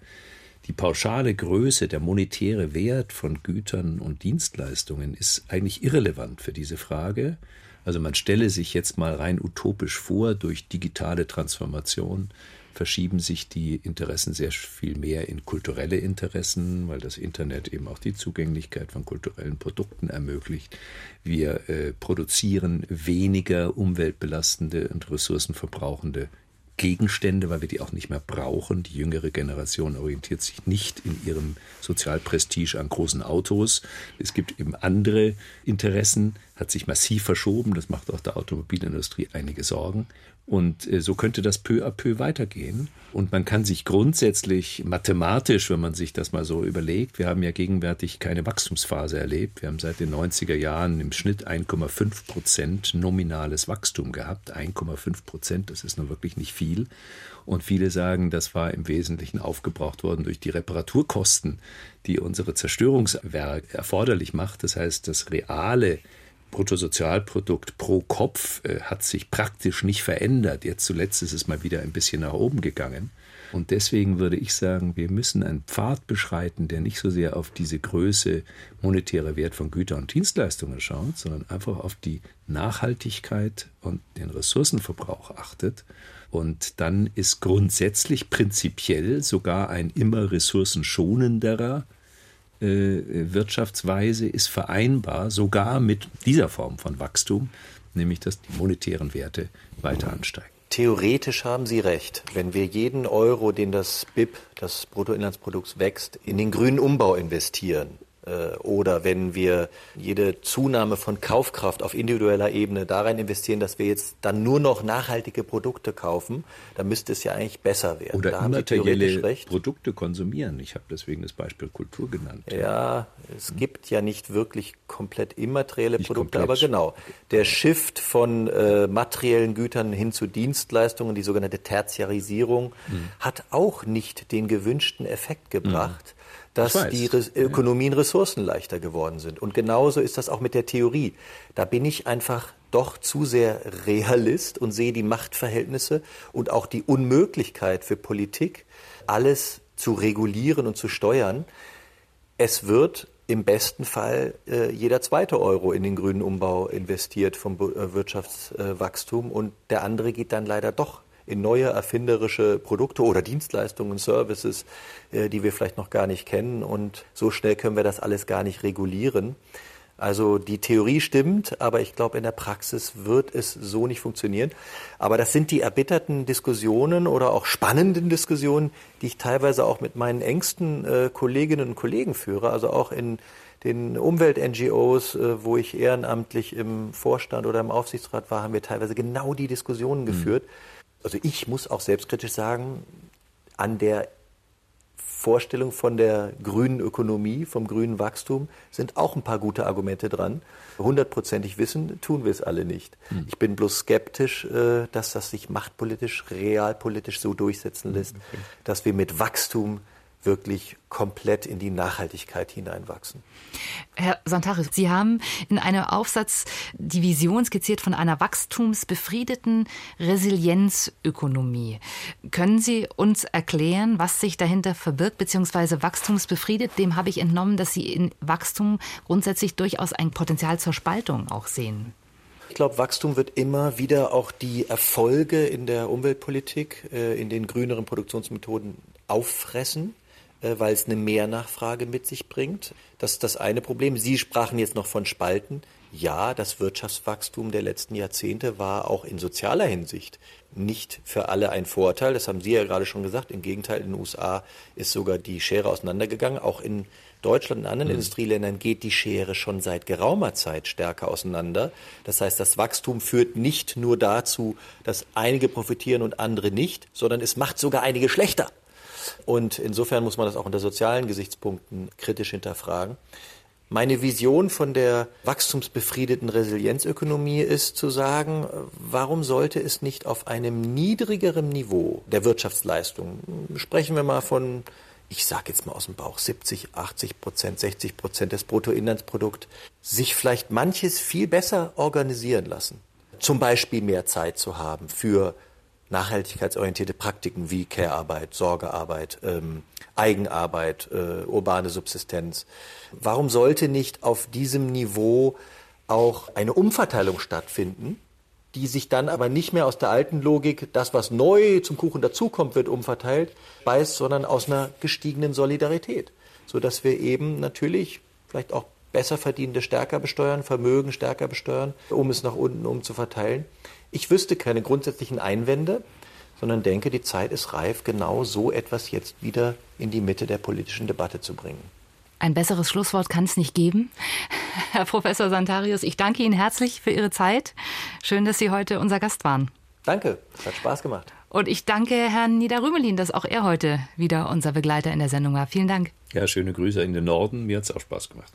Die pauschale Größe, der monetäre Wert von Gütern und Dienstleistungen ist eigentlich irrelevant für diese Frage. Also man stelle sich jetzt mal rein utopisch vor, durch digitale Transformation verschieben sich die Interessen sehr viel mehr in kulturelle Interessen, weil das Internet eben auch die Zugänglichkeit von kulturellen Produkten ermöglicht. Wir äh, produzieren weniger umweltbelastende und ressourcenverbrauchende Gegenstände, weil wir die auch nicht mehr brauchen. Die jüngere Generation orientiert sich nicht in ihrem Sozialprestige an großen Autos. Es gibt eben andere Interessen, hat sich massiv verschoben. Das macht auch der Automobilindustrie einige Sorgen. Und äh, so könnte das peu à peu weitergehen. Und man kann sich grundsätzlich mathematisch, wenn man sich das mal so überlegt, wir haben ja gegenwärtig keine Wachstumsphase erlebt. Wir haben seit den 90er Jahren im Schnitt 1,5 Prozent nominales Wachstum gehabt. 1,5 Prozent, das ist nun wirklich nicht viel. Und viele sagen, das war im Wesentlichen aufgebraucht worden durch die Reparaturkosten, die unsere Zerstörungswerk erforderlich macht. Das heißt, das reale Bruttosozialprodukt pro Kopf äh, hat sich praktisch nicht verändert. Jetzt zuletzt ist es mal wieder ein bisschen nach oben gegangen. Und deswegen würde ich sagen, wir müssen einen Pfad beschreiten, der nicht so sehr auf diese Größe monetärer Wert von Gütern und Dienstleistungen schaut, sondern einfach auf die Nachhaltigkeit und den Ressourcenverbrauch achtet. Und dann ist grundsätzlich prinzipiell sogar ein immer ressourcenschonenderer Wirtschaftsweise ist vereinbar sogar mit dieser Form von Wachstum, nämlich dass die monetären Werte weiter ansteigen. Theoretisch haben Sie recht. Wenn wir jeden Euro, den das BIP, das Bruttoinlandsprodukt wächst, in den grünen Umbau investieren, Äh, oder wenn wir jede Zunahme von Kaufkraft auf individueller Ebene darin investieren, dass wir jetzt dann nur noch nachhaltige Produkte kaufen, dann müsste es ja eigentlich besser werden. Oder immaterielle Produkte konsumieren. Ich habe deswegen das Beispiel Kultur genannt. Ja, es gibt ja nicht wirklich komplett immaterielle nicht Produkte, komplett. aber genau. Der Shift von äh, materiellen Gütern hin zu Dienstleistungen, die sogenannte Tertiarisierung, mhm. hat auch nicht den gewünschten Effekt gebracht. Mhm dass die Re Ökonomien ressourcenleichter geworden sind. Und genauso ist das auch mit der Theorie. Da bin ich einfach doch zu sehr Realist und sehe die Machtverhältnisse und auch die Unmöglichkeit für Politik, alles zu regulieren und zu steuern. Es wird im besten Fall äh, jeder zweite Euro in den grünen Umbau investiert vom äh, Wirtschaftswachstum und der andere geht dann leider doch in neue erfinderische Produkte oder Dienstleistungen, Services, äh, die wir vielleicht noch gar nicht kennen. Und so schnell können wir das alles gar nicht regulieren. Also die Theorie stimmt, aber ich glaube, in der Praxis wird es so nicht funktionieren. Aber das sind die erbitterten Diskussionen oder auch spannenden Diskussionen, die ich teilweise auch mit meinen engsten äh, Kolleginnen und Kollegen führe, also auch in den Umwelt-NGOs, äh, wo ich ehrenamtlich im Vorstand oder im Aufsichtsrat war, haben wir teilweise genau die Diskussionen mhm. geführt. Mhm also ich muss auch selbstkritisch sagen, an der Vorstellung von der grünen Ökonomie, vom grünen Wachstum sind auch ein paar gute Argumente dran. Hundertprozentig wissen tun wir es alle nicht. Hm. Ich bin bloß skeptisch, äh, dass das sich machtpolitisch, realpolitisch so durchsetzen lässt, okay. dass wir mit Wachstum wirklich komplett in die Nachhaltigkeit hineinwachsen. Herr Santaris, Sie haben in einem Aufsatz die Vision skizziert von einer wachstumsbefriedeten Resilienzökonomie. Können Sie uns erklären, was sich dahinter verbirgt, beziehungsweise wachstumsbefriedet? Dem habe ich entnommen, dass Sie in Wachstum grundsätzlich durchaus ein Potenzial zur Spaltung auch sehen. Ich glaube, Wachstum wird immer wieder auch die Erfolge in der Umweltpolitik, äh, in den grüneren Produktionsmethoden auffressen. Äh, weil es eine Mehrnachfrage mit sich bringt. Das ist das eine Problem. Sie sprachen jetzt noch von Spalten. Ja, das Wirtschaftswachstum der letzten Jahrzehnte war auch in sozialer Hinsicht nicht für alle ein Vorteil. Das haben Sie ja gerade schon gesagt. Im Gegenteil, in den USA ist sogar die Schere auseinandergegangen. Auch in Deutschland und anderen mhm. Industrieländern geht die Schere schon seit geraumer Zeit stärker auseinander. Das heißt, das Wachstum führt nicht nur dazu, dass einige profitieren und andere nicht, sondern es macht sogar einige schlechter. Und insofern muss man das auch unter sozialen Gesichtspunkten kritisch hinterfragen. Meine Vision von der wachstumsbefriedeten Resilienzökonomie ist zu sagen, warum sollte es nicht auf einem niedrigeren Niveau der Wirtschaftsleistung, sprechen wir mal von, ich sage jetzt mal aus dem Bauch, 70, 80 Prozent, 60 Prozent des Bruttoinlandsprodukts, sich vielleicht manches viel besser organisieren lassen. Zum Beispiel mehr Zeit zu haben für nachhaltigkeitsorientierte Praktiken wie Care-Arbeit, Sorgearbeit, ähm, Eigenarbeit, äh, urbane Subsistenz. Warum sollte nicht auf diesem Niveau auch eine Umverteilung stattfinden, die sich dann aber nicht mehr aus der alten Logik, das, was neu zum Kuchen dazukommt, wird umverteilt, beißt, sondern aus einer gestiegenen Solidarität, sodass wir eben natürlich vielleicht auch besser verdienende stärker besteuern, Vermögen stärker besteuern, um es nach unten umzuverteilen. Ich wüsste keine grundsätzlichen Einwände, sondern denke, die Zeit ist reif, genau so etwas jetzt wieder in die Mitte der politischen Debatte zu bringen. Ein besseres Schlusswort kann es nicht geben. Herr Professor Santarius, ich danke Ihnen herzlich für Ihre Zeit. Schön, dass Sie heute unser Gast waren. Danke, es hat Spaß gemacht. Und ich danke Herrn Niederrümelin, dass auch er heute wieder unser Begleiter in der Sendung war. Vielen Dank. Ja, schöne Grüße in den Norden. Mir hat es auch Spaß gemacht.